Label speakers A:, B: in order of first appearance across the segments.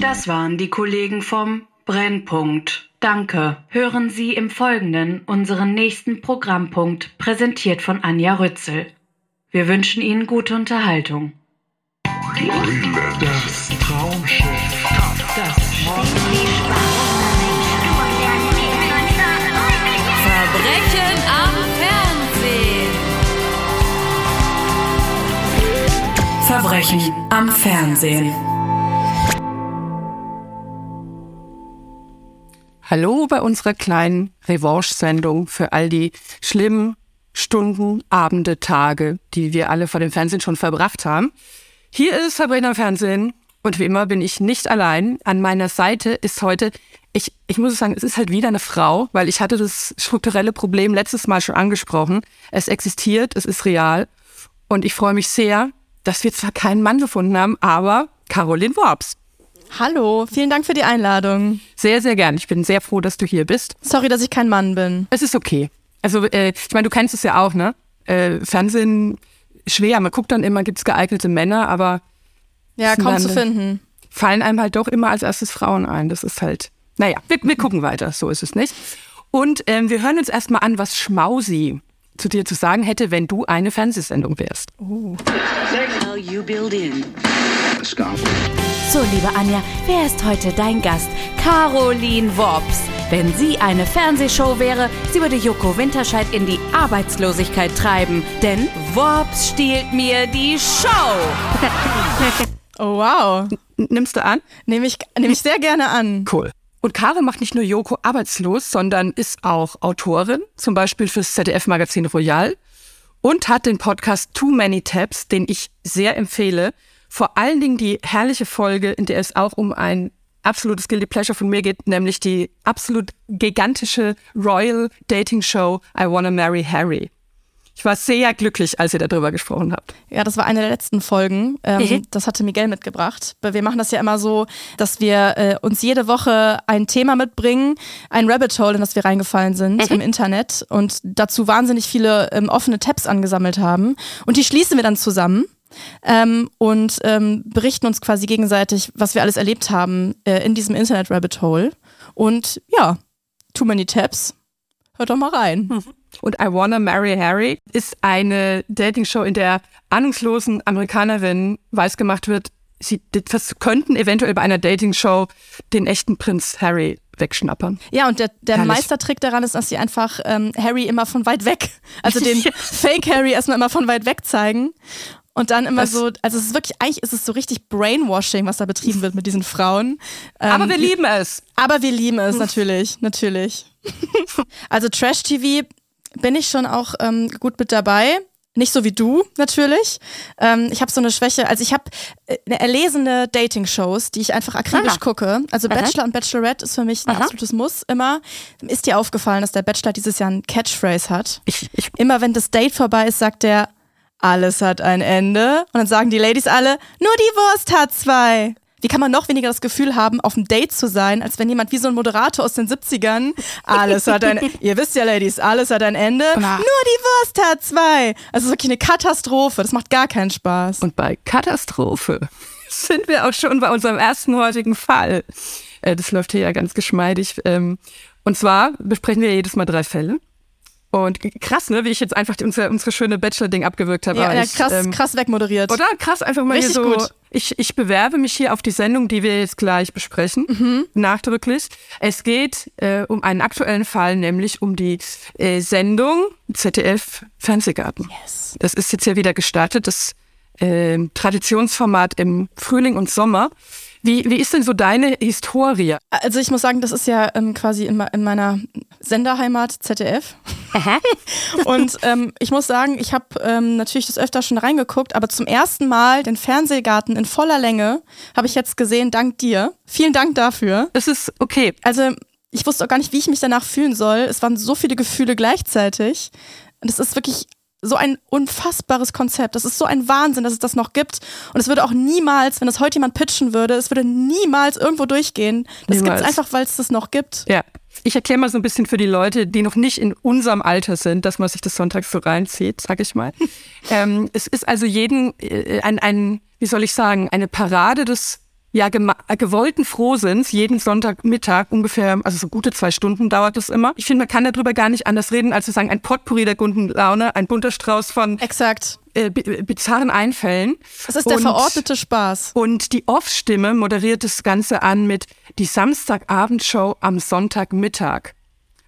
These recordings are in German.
A: Das waren die Kollegen vom Brennpunkt. Danke. Hören Sie im Folgenden unseren nächsten Programmpunkt, präsentiert von Anja Rützel. Wir wünschen Ihnen gute Unterhaltung.
B: Das Traumschiff.
C: Verbrechen am Fernsehen.
A: Verbrechen am Fernsehen.
D: Hallo bei unserer kleinen Revanche-Sendung für all die schlimmen Stunden, Abende, Tage, die wir alle vor dem Fernsehen schon verbracht haben. Hier ist Sabrina Fernsehen und wie immer bin ich nicht allein. An meiner Seite ist heute, ich, ich muss sagen, es ist halt wieder eine Frau, weil ich hatte das strukturelle Problem letztes Mal schon angesprochen. Es existiert, es ist real und ich freue mich sehr, dass wir zwar keinen Mann gefunden haben, aber Caroline Worps.
E: Hallo, vielen Dank für die Einladung.
D: Sehr, sehr gern. Ich bin sehr froh, dass du hier bist.
E: Sorry, dass ich kein Mann bin.
D: Es ist okay. Also, äh, ich meine, du kennst es ja auch, ne? Äh, Fernsehen schwer. Man guckt dann immer, gibt es geeignete Männer, aber
E: Ja, kaum zu finden.
D: fallen einem halt doch immer als erstes Frauen ein. Das ist halt, naja, wir, wir gucken weiter, so ist es nicht. Und ähm, wir hören uns erstmal an, was Schmausi zu dir zu sagen hätte, wenn du eine Fernsehsendung wärst.
F: Signal you build in.
C: So, liebe Anja, wer ist heute dein Gast? Caroline Worps. Wenn sie eine Fernsehshow wäre, sie würde Joko Winterscheid in die Arbeitslosigkeit treiben. Denn Worps stiehlt mir die Show.
E: Oh, wow.
D: Nimmst du an?
E: Nehme ich, nehme ich sehr gerne an.
D: Cool. Und Caro macht nicht nur Joko arbeitslos, sondern ist auch Autorin, zum Beispiel fürs ZDF-Magazin Royal und hat den Podcast Too Many Tabs, den ich sehr empfehle. Vor allen Dingen die herrliche Folge, in der es auch um ein absolutes Guilty Pleasure von mir geht, nämlich die absolut gigantische Royal Dating Show I Wanna Marry Harry. Ich war sehr glücklich, als ihr darüber gesprochen habt.
E: Ja, das war eine der letzten Folgen. Ähm,
D: Mhm.
E: Das hatte Miguel mitgebracht. Wir machen das ja immer so, dass wir äh, uns jede Woche ein Thema mitbringen, ein Rabbit Hole, in das wir reingefallen sind im Internet und dazu wahnsinnig viele ähm, offene Tabs angesammelt haben. Und die schließen wir dann zusammen. Ähm, und ähm, berichten uns quasi gegenseitig, was wir alles erlebt haben äh, in diesem Internet-Rabbit Hole. Und ja, too many tabs. Hört doch mal rein.
D: Und I Wanna Marry Harry ist eine Dating-Show, in der ahnungslosen Amerikanerinnen weiß gemacht wird, sie das könnten eventuell bei einer Dating-Show den echten Prinz Harry wegschnappern.
E: Ja, und der, der. Meistertrick daran ist, dass sie einfach ähm, Harry immer von weit weg, also den Fake Harry erstmal immer von weit weg zeigen. Und dann immer
D: Das-
E: so, also es ist wirklich, eigentlich ist es so richtig Brainwashing, was da betrieben wird mit diesen Frauen. Ähm,
D: Aber wir lieben es.
E: aber wir lieben es natürlich, natürlich. also Trash-TV bin ich schon auch ähm, gut mit dabei. Nicht so wie du, natürlich. Ähm, ich habe so eine Schwäche, also ich habe äh, eine erlesene Dating-Shows, die ich einfach akribisch
D: Aha.
E: gucke. Also Bachelor und Bachelorette ist für mich ein
D: Aha.
E: absolutes Muss immer. Ist dir aufgefallen, dass der Bachelor dieses Jahr einen Catchphrase hat?
D: Ich, ich,
E: Immer wenn das Date vorbei ist, sagt er, alles hat ein Ende. Und dann sagen die Ladies alle, nur die Wurst hat zwei. Wie kann man noch weniger das Gefühl haben, auf einem Date zu sein, als wenn jemand wie so ein Moderator aus den 70ern, alles hat ein, ihr wisst ja, Ladies, alles hat ein Ende,
D: Na.
E: nur die Wurst hat zwei. Also wirklich eine Katastrophe, das macht gar keinen Spaß.
D: und bei Katastrophe sind wir auch schon bei unserem ersten heutigen Fall. Äh, das läuft hier ja ganz geschmeidig. Ähm, und zwar besprechen wir jedes Mal drei Fälle. Und krass, ne, wie ich jetzt einfach unsere, unsere schöne Bachelor-Ding abgewirkt habe.
E: ja, ja,
D: ich,
E: krass,
D: ähm,
E: krass wegmoderiert.
D: Oder krass, einfach mal
E: Richtig
D: hier so.
E: gut.
D: Ich, ich bewerbe mich hier auf die Sendung, die wir jetzt gleich besprechen,
E: Mhm.
D: nachdrücklich. Es geht äh, um einen aktuellen Fall, nämlich um die äh, Sendung ZDF Fernsehgarten.
E: Yes.
D: Das ist jetzt ja wieder gestartet, das ähm, Traditionsformat im Frühling und Sommer. Wie, wie ist denn so deine Historie?
E: Also ich muss sagen, das ist ja ähm, quasi in, in meiner Senderheimat ZDF. Und ähm, ich muss sagen, ich habe ähm, natürlich das öfter schon reingeguckt, aber zum ersten Mal den Fernsehgarten in voller Länge habe ich jetzt gesehen, dank dir. Vielen Dank dafür.
D: Das ist okay.
E: Also ich wusste auch gar nicht, wie ich mich danach fühlen soll. Es waren so viele Gefühle gleichzeitig. Und es ist wirklich so ein unfassbares Konzept. Das ist so ein Wahnsinn, dass es das noch gibt. Und es würde auch niemals, wenn das heute jemand pitchen würde, es würde niemals irgendwo durchgehen. Das gibt es einfach, weil es das noch gibt.
D: Ja. Ich erkläre mal so ein bisschen für die Leute, die noch nicht in unserem Alter sind, dass man sich das sonntags so reinzieht, sag ich mal. ähm, es ist also jeden, äh, ein, ein, wie soll ich sagen, eine Parade des ja, äh, gewollten Frohsinns jeden Sonntagmittag ungefähr, also so gute zwei Stunden dauert es immer. Ich finde, man kann darüber gar nicht anders reden, als zu sagen, ein Potpourri der guten Laune, ein bunter Strauß von
E: Exakt.
D: äh, bi- bizarren Einfällen.
E: Das ist der
D: Und-
E: verordnete Spaß.
D: Und die Off-Stimme moderiert das Ganze an mit die Samstagabendshow am Sonntagmittag.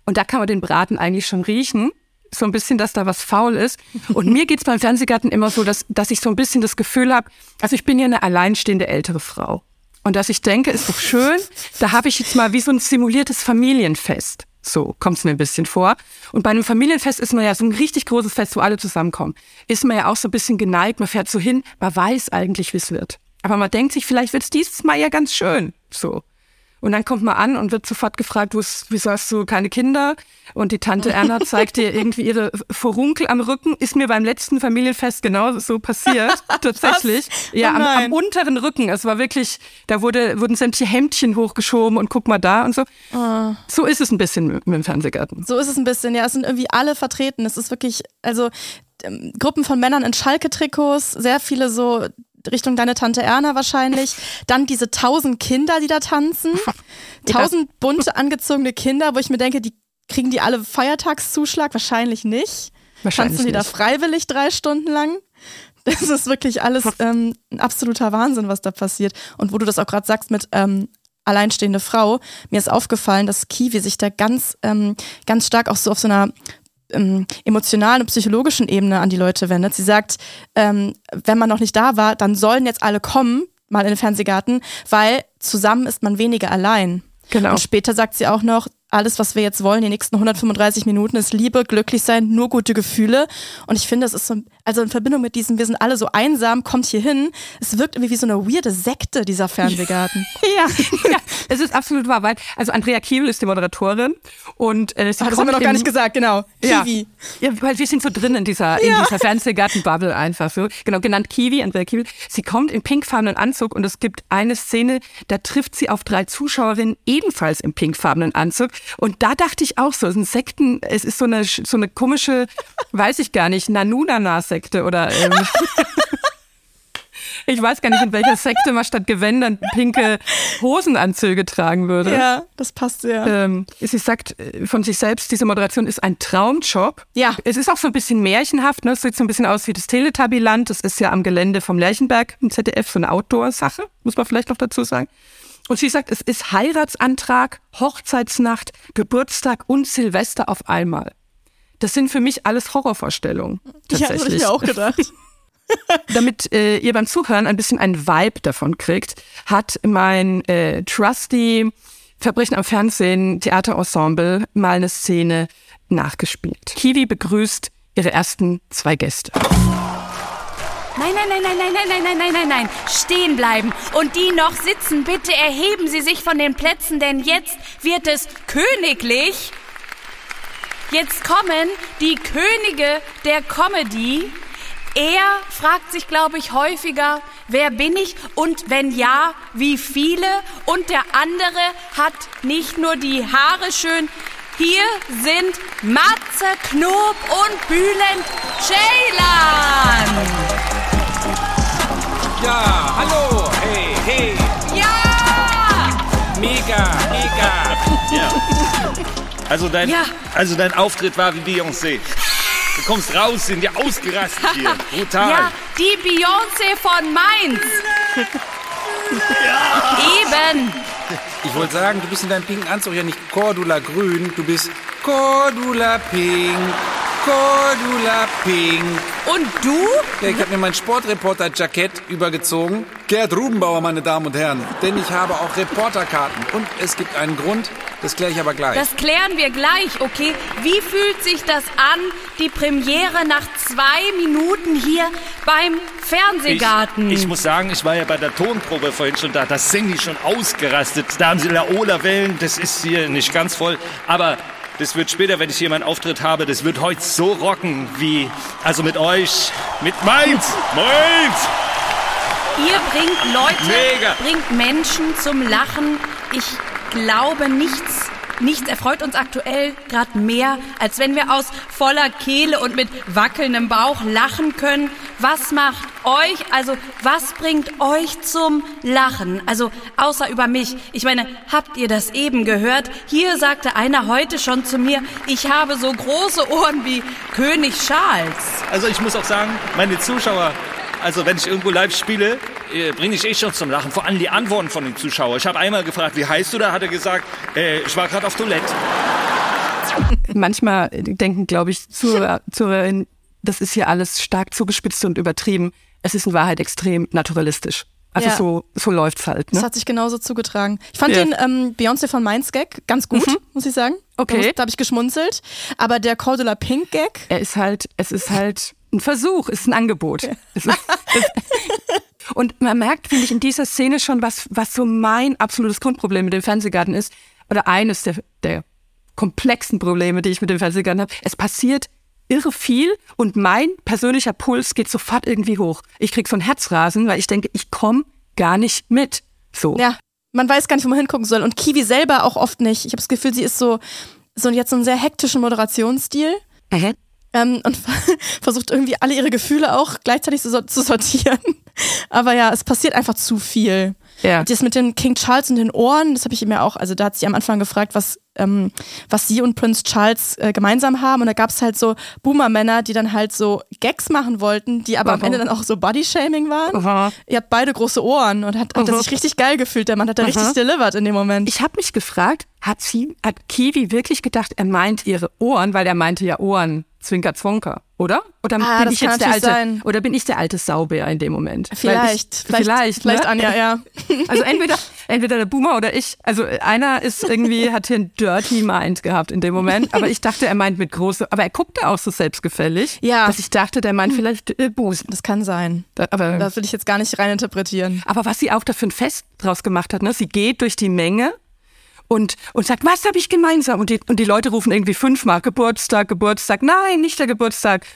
D: Und da kann man den Braten eigentlich schon riechen. So ein bisschen, dass da was faul ist. Und mir geht's beim Fernsehgarten immer so, dass, dass ich so ein bisschen das Gefühl habe, also ich bin ja eine alleinstehende ältere Frau. Und dass ich denke, ist doch schön, da habe ich jetzt mal wie so ein simuliertes Familienfest. So kommt's mir ein bisschen vor. Und bei einem Familienfest ist man ja so ein richtig großes Fest, wo alle zusammenkommen. Ist man ja auch so ein bisschen geneigt, man fährt so hin, man weiß eigentlich, wie es wird. Aber man denkt sich, vielleicht wird's dieses Mal ja ganz schön. So. Und dann kommt man an und wird sofort gefragt, wieso hast du keine Kinder? Und die Tante Erna zeigt dir irgendwie ihre Furunkel am Rücken. Ist mir beim letzten Familienfest genau so passiert. Tatsächlich. Ja,
E: Oh
D: am,
E: nein.
D: am unteren Rücken. Es war wirklich, da wurde, wurden sämtliche Hemdchen hochgeschoben und guck mal da und so.
E: Oh.
D: So ist es ein bisschen mit, mit dem Fernsehgarten.
E: So ist es ein bisschen, ja. Es sind irgendwie alle vertreten. Es ist wirklich, also ähm, Gruppen von Männern in Schalke-Trikots, sehr viele so Richtung deine Tante Erna wahrscheinlich. Dann diese tausend Kinder, die da tanzen. Tausend bunte angezogene Kinder, wo ich mir denke, die kriegen die alle Feiertagszuschlag? Wahrscheinlich nicht.
D: Wahrscheinlich
E: Tanzen die da
D: nicht.
E: freiwillig drei Stunden lang? Das ist wirklich alles ähm, ein absoluter Wahnsinn, was da passiert. Und wo du das auch gerade sagst mit ähm, alleinstehende Frau, mir ist aufgefallen, dass Kiwi sich da ganz, ähm, ganz stark auch so auf so einer ähm, emotionalen und psychologischen Ebene an die Leute wendet. Sie sagt, ähm, wenn man noch nicht da war, dann sollen jetzt alle kommen, mal in den Fernsehgarten, weil zusammen ist man weniger allein.
D: Genau.
E: Und später sagt sie auch noch, alles, was wir jetzt wollen, die nächsten 135 Minuten, ist Liebe, glücklich sein, nur gute Gefühle. Und ich finde, das ist so, also in Verbindung mit diesem, wir sind alle so einsam, kommt hier hin. Es wirkt irgendwie wie so eine weirde Sekte, dieser Fernsehgarten.
D: Ja, ja, es ist absolut wahr. Weil, also Andrea Kiewel ist die Moderatorin und äh, sie
E: Ah, das haben wir noch gar nicht gesagt, genau.
D: Ja.
E: Kiwi.
D: Ja, weil wir sind so drin in dieser, in dieser Fernsehgarten-Bubble einfach so. Genau, genannt Kiwi, Andrea Kiwi. Sie kommt im pinkfarbenen Anzug und es gibt eine Szene, da trifft sie auf drei Zuschauerinnen ebenfalls im pinkfarbenen Anzug. Und da dachte ich auch so, es ist ein Sekten, es ist so eine, so eine komische, weiß ich gar nicht, Nanunana-Sekte oder, ähm, ich weiß gar nicht, in welcher Sekte man statt Gewändern pinke Hosenanzüge tragen würde.
E: Ja, das passt sehr.
D: Ähm, sie sagt äh, von sich selbst, diese Moderation ist ein Traumjob.
E: Ja.
D: Es ist auch so ein bisschen märchenhaft. Ne? Es sieht so ein bisschen aus wie das Teletubbyland. Das ist ja am Gelände vom Lerchenberg im ZDF, so eine Outdoor-Sache, muss man vielleicht noch dazu sagen. Und sie sagt, es ist Heiratsantrag, Hochzeitsnacht, Geburtstag und Silvester auf einmal. Das sind für mich alles Horrorvorstellungen.
E: Ja, das habe ich
D: Tatsächlich
E: mir auch gedacht.
D: damit äh, ihr beim Zuhören ein bisschen einen Vibe davon kriegt, hat mein äh, Trusty Verbrechen am Fernsehen Theaterensemble mal eine Szene nachgespielt. Kiwi begrüßt ihre ersten zwei Gäste.
C: Nein, nein, nein, nein, nein, nein, nein, nein, nein, nein, nein. Stehen bleiben. Und die noch sitzen, bitte erheben Sie sich von den Plätzen, denn jetzt wird es königlich. Jetzt kommen die Könige der Comedy. Er fragt sich, glaube ich, häufiger, wer bin ich und wenn ja, wie viele? Und der andere hat nicht nur die Haare schön. Hier sind Matze Knob und Bülent Ceylan.
G: Ja, hallo, hey, hey, Also dein,
C: Ja.
G: also dein Auftritt war wie Beyoncé. Du kommst raus, sind ja ausgerastet hier. Brutal.
C: Ja, die Beyoncé von Mainz. Eben.
H: Ich wollte sagen, du bist in deinem pinken Anzug ja nicht Cordula grün, du bist Cordula pink, Cordula pink.
C: Und du?
H: Ja, ich habe mir mein Sportreporter-Jackett übergezogen. Gerd Rubenbauer, meine Damen und Herren. Denn ich habe auch Reporterkarten. Und es gibt einen Grund, das kläre ich aber gleich.
C: Das klären wir gleich, okay? Wie fühlt sich das an, die Premiere nach zwei Minuten hier beim Fernsehgarten?
G: Ich, ich muss sagen, ich war ja bei der Tonprobe vorhin schon da. Da sind die schon ausgerastet. Da haben sie Laola-Wellen. Das ist hier nicht ganz voll. Aber das wird später, wenn ich hier meinen Auftritt habe, das wird heute so rocken wie, also mit euch, mit Mainz. Mainz!
C: Ihr bringt Leute,
G: Mega.
C: bringt Menschen zum Lachen. Ich glaube, nichts, nichts erfreut uns aktuell gerade mehr, als wenn wir aus voller Kehle und mit wackelndem Bauch lachen können. was macht euch, also was bringt euch zum Lachen? Also außer über mich. Ich meine, habt ihr das eben gehört? Hier sagte einer heute schon zu mir, ich habe so große Ohren wie König Charles.
G: Also ich muss auch sagen, meine Zuschauer, also wenn ich irgendwo live spiele, äh, bringe ich eh schon zum Lachen. Vor allem die Antworten von den Zuschauern. Ich habe einmal gefragt, wie heißt du da? Hat er gesagt, äh, ich war gerade auf Toilette.
D: Manchmal denken, glaube ich, Zuhörerinnen, das ist hier alles stark zugespitzt und übertrieben. Es ist in Wahrheit extrem naturalistisch. Also
E: Ja.
D: so, so läuft's halt.
E: Das
D: Ne?
E: hat sich genauso zugetragen. Ich fand
D: Ja.
E: den ähm, Beyoncé von Mainz Gag ganz gut,
D: Mhm.
E: muss ich sagen.
D: Okay.
E: Da, da habe ich geschmunzelt. Aber der Cordula Pink Gag,
D: Er ist halt, es ist halt ein Versuch, ist ein Angebot. Ist, es, und man merkt, finde ich, in dieser Szene schon, was, was so mein absolutes Grundproblem mit dem Fernsehgarten ist, oder eines der, der komplexen Probleme, die ich mit dem Fernsehgarten habe. Es passiert irre viel und mein persönlicher Puls geht sofort irgendwie hoch. Ich krieg so ein Herzrasen, weil ich denke, ich komme gar nicht mit. So.
E: ja, man weiß gar nicht, wo man hingucken soll. Und Kiwi selber auch oft nicht. Ich habe das Gefühl, sie ist so, so jetzt so einen sehr hektischen Moderationsstil.
D: Mhm.
E: Ähm, und versucht irgendwie alle ihre Gefühle auch gleichzeitig zu, zu sortieren. Aber ja, es passiert einfach zu viel.
D: Ja.
E: Das mit dem King Charles und den Ohren, das habe ich ihm ja auch, also da hat sie am Anfang gefragt, was, ähm, was sie und Prinz Charles äh, gemeinsam haben. Und da gab es halt so Boomer-Männer, die dann halt so Gags machen wollten, die aber am
D: Aha.
E: Ende dann auch so Body-Shaming waren.
D: Aha.
E: Ihr habt beide große Ohren und hat, hat er
D: Aha.
E: sich richtig geil gefühlt. Der Mann hat da richtig delivered in dem Moment.
D: Ich habe mich gefragt, hat sie, hat Kiwi wirklich gedacht, er meint ihre Ohren, weil er meinte ja Ohren, Zwinker Zwonker, oder? Oder
E: Ah,
D: bin ich jetzt der alte,
E: sein.
D: oder bin ich der alte Saubär in dem Moment?
E: Vielleicht,
D: ich,
E: vielleicht,
D: vielleicht,
E: vielleicht
D: ne?
E: Anja, ja.
D: Also entweder, entweder der Boomer oder ich. Also einer ist irgendwie, hat hier ein Dirty Mind gehabt in dem Moment. Aber ich dachte, er meint mit große, aber er guckte auch so selbstgefällig,
E: Ja.
D: dass ich dachte, der meint vielleicht äh, Busen.
E: Das kann sein.
D: Da- Aber,
E: Das will ich jetzt gar nicht reininterpretieren.
D: aber was sie auch dafür ein Fest draus gemacht hat, ne? sie geht durch die Menge und, und sagt, was habe ich gemeinsam? Und die, und die Leute rufen irgendwie fünfmal Geburtstag, Geburtstag. Nein, nicht der Geburtstag.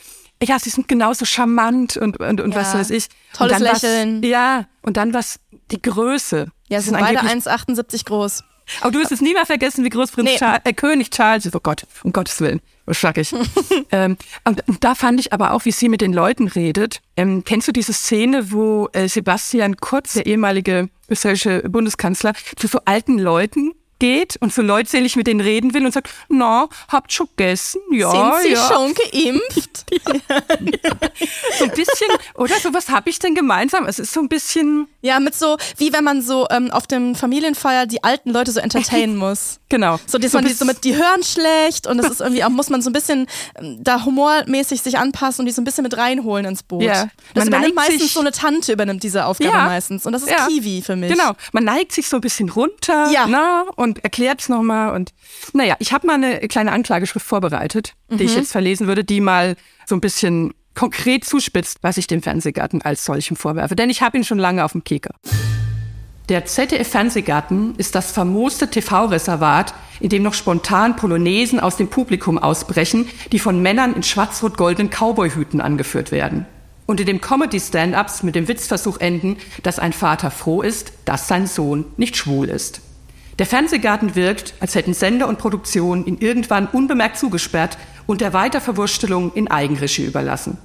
D: Ja, sie sind genauso charmant und, und, und
E: Ja.
D: was weiß ich.
E: Tolles
D: dann was-
E: Lächeln.
D: Ja, und dann was, die Größe.
E: Ja, sie sind beide
D: angeblich-
E: 1,78 groß.
D: Aber du wirst es nie mehr vergessen, wie groß Prinz
E: Nee.
D: Charles, äh, König Charles ist. Oh Gott, um Gottes Willen. Was sag ich? ähm, und, und da fand ich aber auch, wie sie mit den Leuten redet. Ähm, kennst du diese Szene, wo äh, Sebastian Kurz, der ehemalige österreichische Bundeskanzler, zu so alten Leuten geht und so leutselig mit denen reden will und sagt, na, habt schon gegessen? Ja,
E: sind sie
D: ja.
E: schon geimpft?
D: So ein bisschen, oder? So was habe ich denn gemeinsam? Es ist so ein bisschen,
E: ja, mit so, wie wenn man so ähm, auf dem Familienfeier die alten Leute so entertainen muss.
D: genau.
E: So, dass man die so mit, die hören schlecht und das ist irgendwie auch, muss man so ein bisschen ähm, da humormäßig sich anpassen und die so ein bisschen mit reinholen ins Boot.
D: Ja.
E: Das
D: Man
E: übernimmt meistens so eine Tante übernimmt diese Aufgabe
D: Ja.
E: meistens. Und das ist
D: Ja.
E: Kiwi für mich.
D: Genau, man neigt sich so ein bisschen runter
E: Ja.
D: na, und erklärt es nochmal. Und naja, ich habe mal eine kleine Anklageschrift vorbereitet, die ich jetzt verlesen würde, die mal so ein bisschen konkret zuspitzt, was ich dem Fernsehgarten als solchem vorwerfe. Denn ich habe ihn schon lange auf dem Keker. Der ZDF-Fernsehgarten ist das famoste TV-Reservat, in dem noch spontan Polonaisen aus dem Publikum ausbrechen, die von Männern in schwarz-rot-goldenen Cowboyhüten angeführt werden. Und in dem Comedy-Stand-Ups mit dem Witzversuch enden, dass ein Vater froh ist, dass sein Sohn nicht schwul ist. Der Fernsehgarten wirkt, als hätten Sender und Produktion ihn irgendwann unbemerkt zugesperrt und der Weiterverwurstelung in Eigenregie überlassen.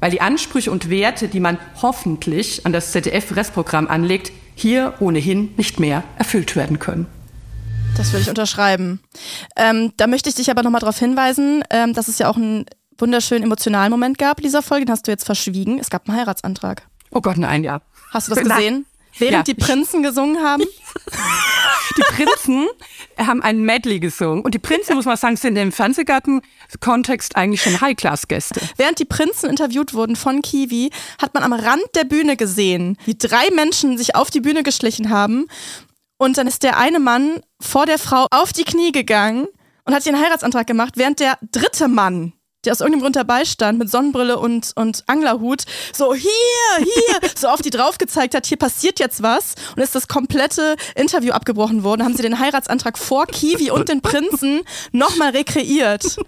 D: Weil die Ansprüche und Werte, die man hoffentlich an das ZDF-Restprogramm anlegt, hier ohnehin nicht mehr erfüllt werden können.
E: Das würde ich unterschreiben. Ähm, da möchte ich dich aber nochmal darauf hinweisen, ähm, dass es ja auch einen wunderschönen emotionalen Moment gab in dieser Folge. Den hast du jetzt verschwiegen. Es gab einen Heiratsantrag.
D: Oh Gott, nein, ja.
E: Hast du das gesehen? Während
D: ja.
E: die Prinzen gesungen haben?
D: Die Prinzen haben ein Medley gesungen. Und die Prinzen, muss man sagen, sind im Fernsehgarten-Kontext eigentlich schon High-Class-Gäste.
E: Während die Prinzen interviewt wurden von Kiwi, hat man am Rand der Bühne gesehen, wie drei Menschen sich auf die Bühne geschlichen haben. Und dann ist der eine Mann vor der Frau auf die Knie gegangen und hat ihr einen Heiratsantrag gemacht, während der dritte Mann, der aus irgendeinem Grund dabei stand, mit Sonnenbrille und, und Anglerhut, so hier, hier, so auf die drauf gezeigt hat, hier passiert jetzt was. Und ist das komplette Interview abgebrochen worden, haben sie den Heiratsantrag vor Kiwi und den Prinzen nochmal rekreiert.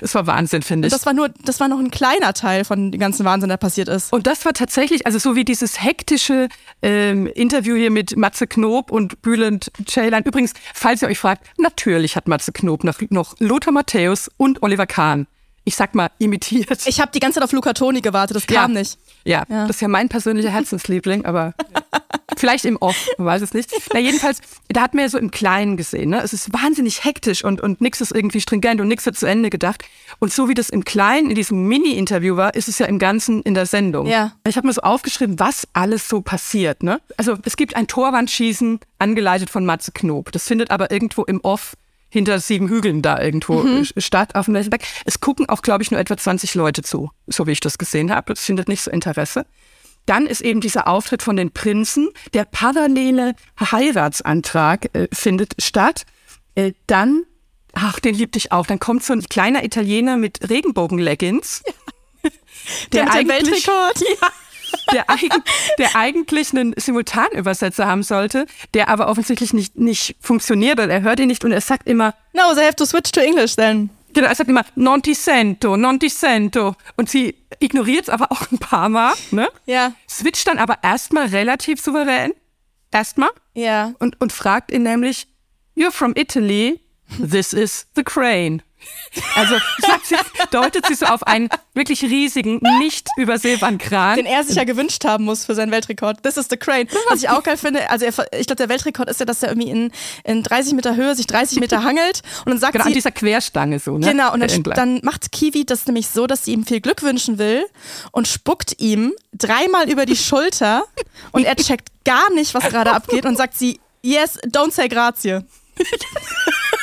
D: Das war Wahnsinn, finde ich.
E: Das war nur, das war noch ein kleiner Teil von dem ganzen Wahnsinn, der passiert ist.
D: Und das war tatsächlich, also so wie dieses hektische ähm, Interview hier mit Matze Knob und Bülent Ceylan. Übrigens, falls ihr euch fragt, natürlich hat Matze Knob noch, noch Lothar Matthäus und Oliver Kahn ich sag mal, imitiert.
E: Ich habe die ganze Zeit auf Luca Toni gewartet, das kam
D: Ja.
E: nicht.
D: Ja,
E: Ja.
D: das ist ja mein persönlicher Herzensliebling, aber vielleicht im Off, man weiß es nicht. Na, jedenfalls, da hat man ja so im Kleinen gesehen. Ne? Es ist wahnsinnig hektisch und, und nichts ist irgendwie stringent und nichts wird zu Ende gedacht. Und so wie das im Kleinen in diesem Mini-Interview war, ist es ja im Ganzen in der Sendung.
E: Ja.
D: Ich habe mir so aufgeschrieben, was alles so passiert. Ne? Also es gibt ein Torwandschießen, angeleitet von Matze Knob. Das findet aber irgendwo im Off hinter sieben Hügeln da irgendwo
E: Mhm.
D: statt auf dem Berg. Es gucken auch, glaube ich, nur etwa 20 Leute zu, so wie ich das gesehen habe. Das findet nicht so Interesse. Dann ist eben dieser Auftritt von den Prinzen. Der parallele Heiratsantrag äh, findet statt. Äh, dann, ach, den liebte ich auch. Dann kommt so ein kleiner Italiener mit Regenbogen-Leggings.
E: Der mit dem
D: eigentlich-
E: Weltrekord.
D: der, eig der eigentlich einen Simultanübersetzer haben sollte, der aber offensichtlich nicht, nicht funktioniert und er hört ihn nicht und er sagt immer,
E: No, they have to switch to English then.
D: genau, er sagt immer, non ti sento, non ti sento. Und sie ignoriert es aber auch ein paar Mal, ne?
E: Ja.
D: Switcht dann aber erstmal relativ souverän, erstmal,
E: Ja.
D: und, und fragt ihn nämlich, you're from Italy, this is the crane. Also sie, deutet sie so auf einen wirklich riesigen, nicht übersehbaren Kran.
E: Den er sich ja gewünscht haben muss für seinen Weltrekord. This is the crane. Was ich auch geil finde, also er, ich glaube, der Weltrekord ist ja, dass er irgendwie in, in 30 Meter Höhe sich 30 Meter hangelt und dann sagt
D: Genau, an
E: sie,
D: dieser Querstange so, ne?
E: Genau, und dann, dann macht Kiwi das nämlich so, dass sie ihm viel Glück wünschen will und spuckt ihm dreimal über die Schulter und er checkt gar nicht, was gerade abgeht und sagt sie, yes, don't say grazie.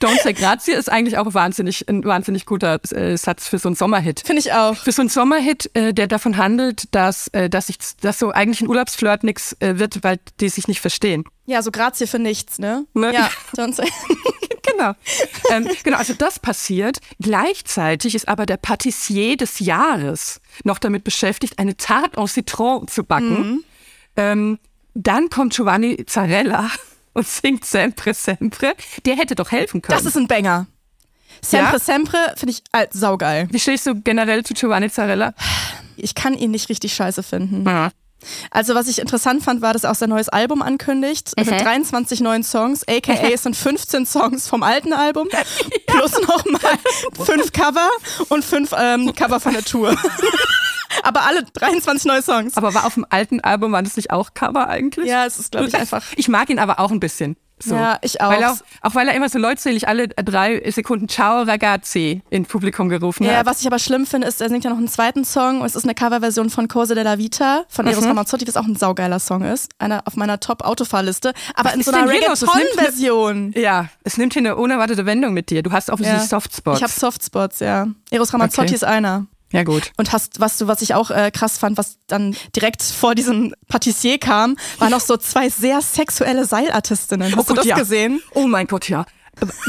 D: Don't say grazie ist eigentlich auch wahnsinnig, ein wahnsinnig guter äh, Satz für so einen Sommerhit.
E: Finde ich auch.
D: Für so einen Sommerhit, äh, der davon handelt, dass, äh, dass, ich, dass so eigentlich ein Urlaubsflirt nix äh, wird, weil die sich nicht verstehen.
E: Ja, so grazie für nichts, ne?
D: Ne?
E: Ja, don't say.
D: Genau. ähm, genau, also das passiert. Gleichzeitig ist aber der Patissier des Jahres noch damit beschäftigt, eine Tarte en Citron zu backen. Ähm, dann kommt Giovanni Zarella und singt Sempre Sempre. Der hätte doch helfen können.
E: Das ist ein Banger. Sempre,
D: Ja?
E: sempre finde ich äh, saugeil.
D: Wie stehst du generell zu Giovanni Zarella?
E: Ich kann ihn nicht richtig scheiße finden.
D: Ja.
E: Also was ich interessant fand, war, dass er auch sein neues Album ankündigt.
D: Mhm.
E: Mit 23 neuen Songs, aka es sind 15 Songs vom alten Album. Plus nochmal fünf Cover und fünf ähm, Cover von der Tour. Aber alle 23 neue Songs.
D: Aber war auf dem alten Album, war das nicht auch Cover eigentlich?
E: Ja, es ist, glaube ich, einfach.
D: Ich mag ihn aber auch ein bisschen. So.
E: Ja, ich auch.
D: Weil auch. Auch weil er immer so leutselig alle drei Sekunden Ciao ragazzi ins Publikum gerufen
E: Ja,
D: hat.
E: was ich aber schlimm finde, ist, er singt ja noch einen zweiten Song und es ist eine Coverversion von Cose della Vita von Eros
D: Mhm.
E: Ramazzotti, was auch ein saugeiler Song ist. Einer auf meiner Top-Autofahrliste. Aber
D: Was
E: in so einer Reggaeton-Version.
D: Ja, es nimmt hier eine unerwartete Wendung mit dir. Du hast offensichtlich Softspots.
E: Ich habe Softspots, ja. Eros Ramazzotti
D: Okay.
E: ist einer.
D: Ja, gut.
E: Und hast, was du, was ich auch äh, krass fand, was dann direkt vor diesem Patissier kam, waren noch so zwei sehr sexuelle Seilartistinnen. Hast du das
D: ja.
E: gesehen?
D: Oh mein Gott, ja.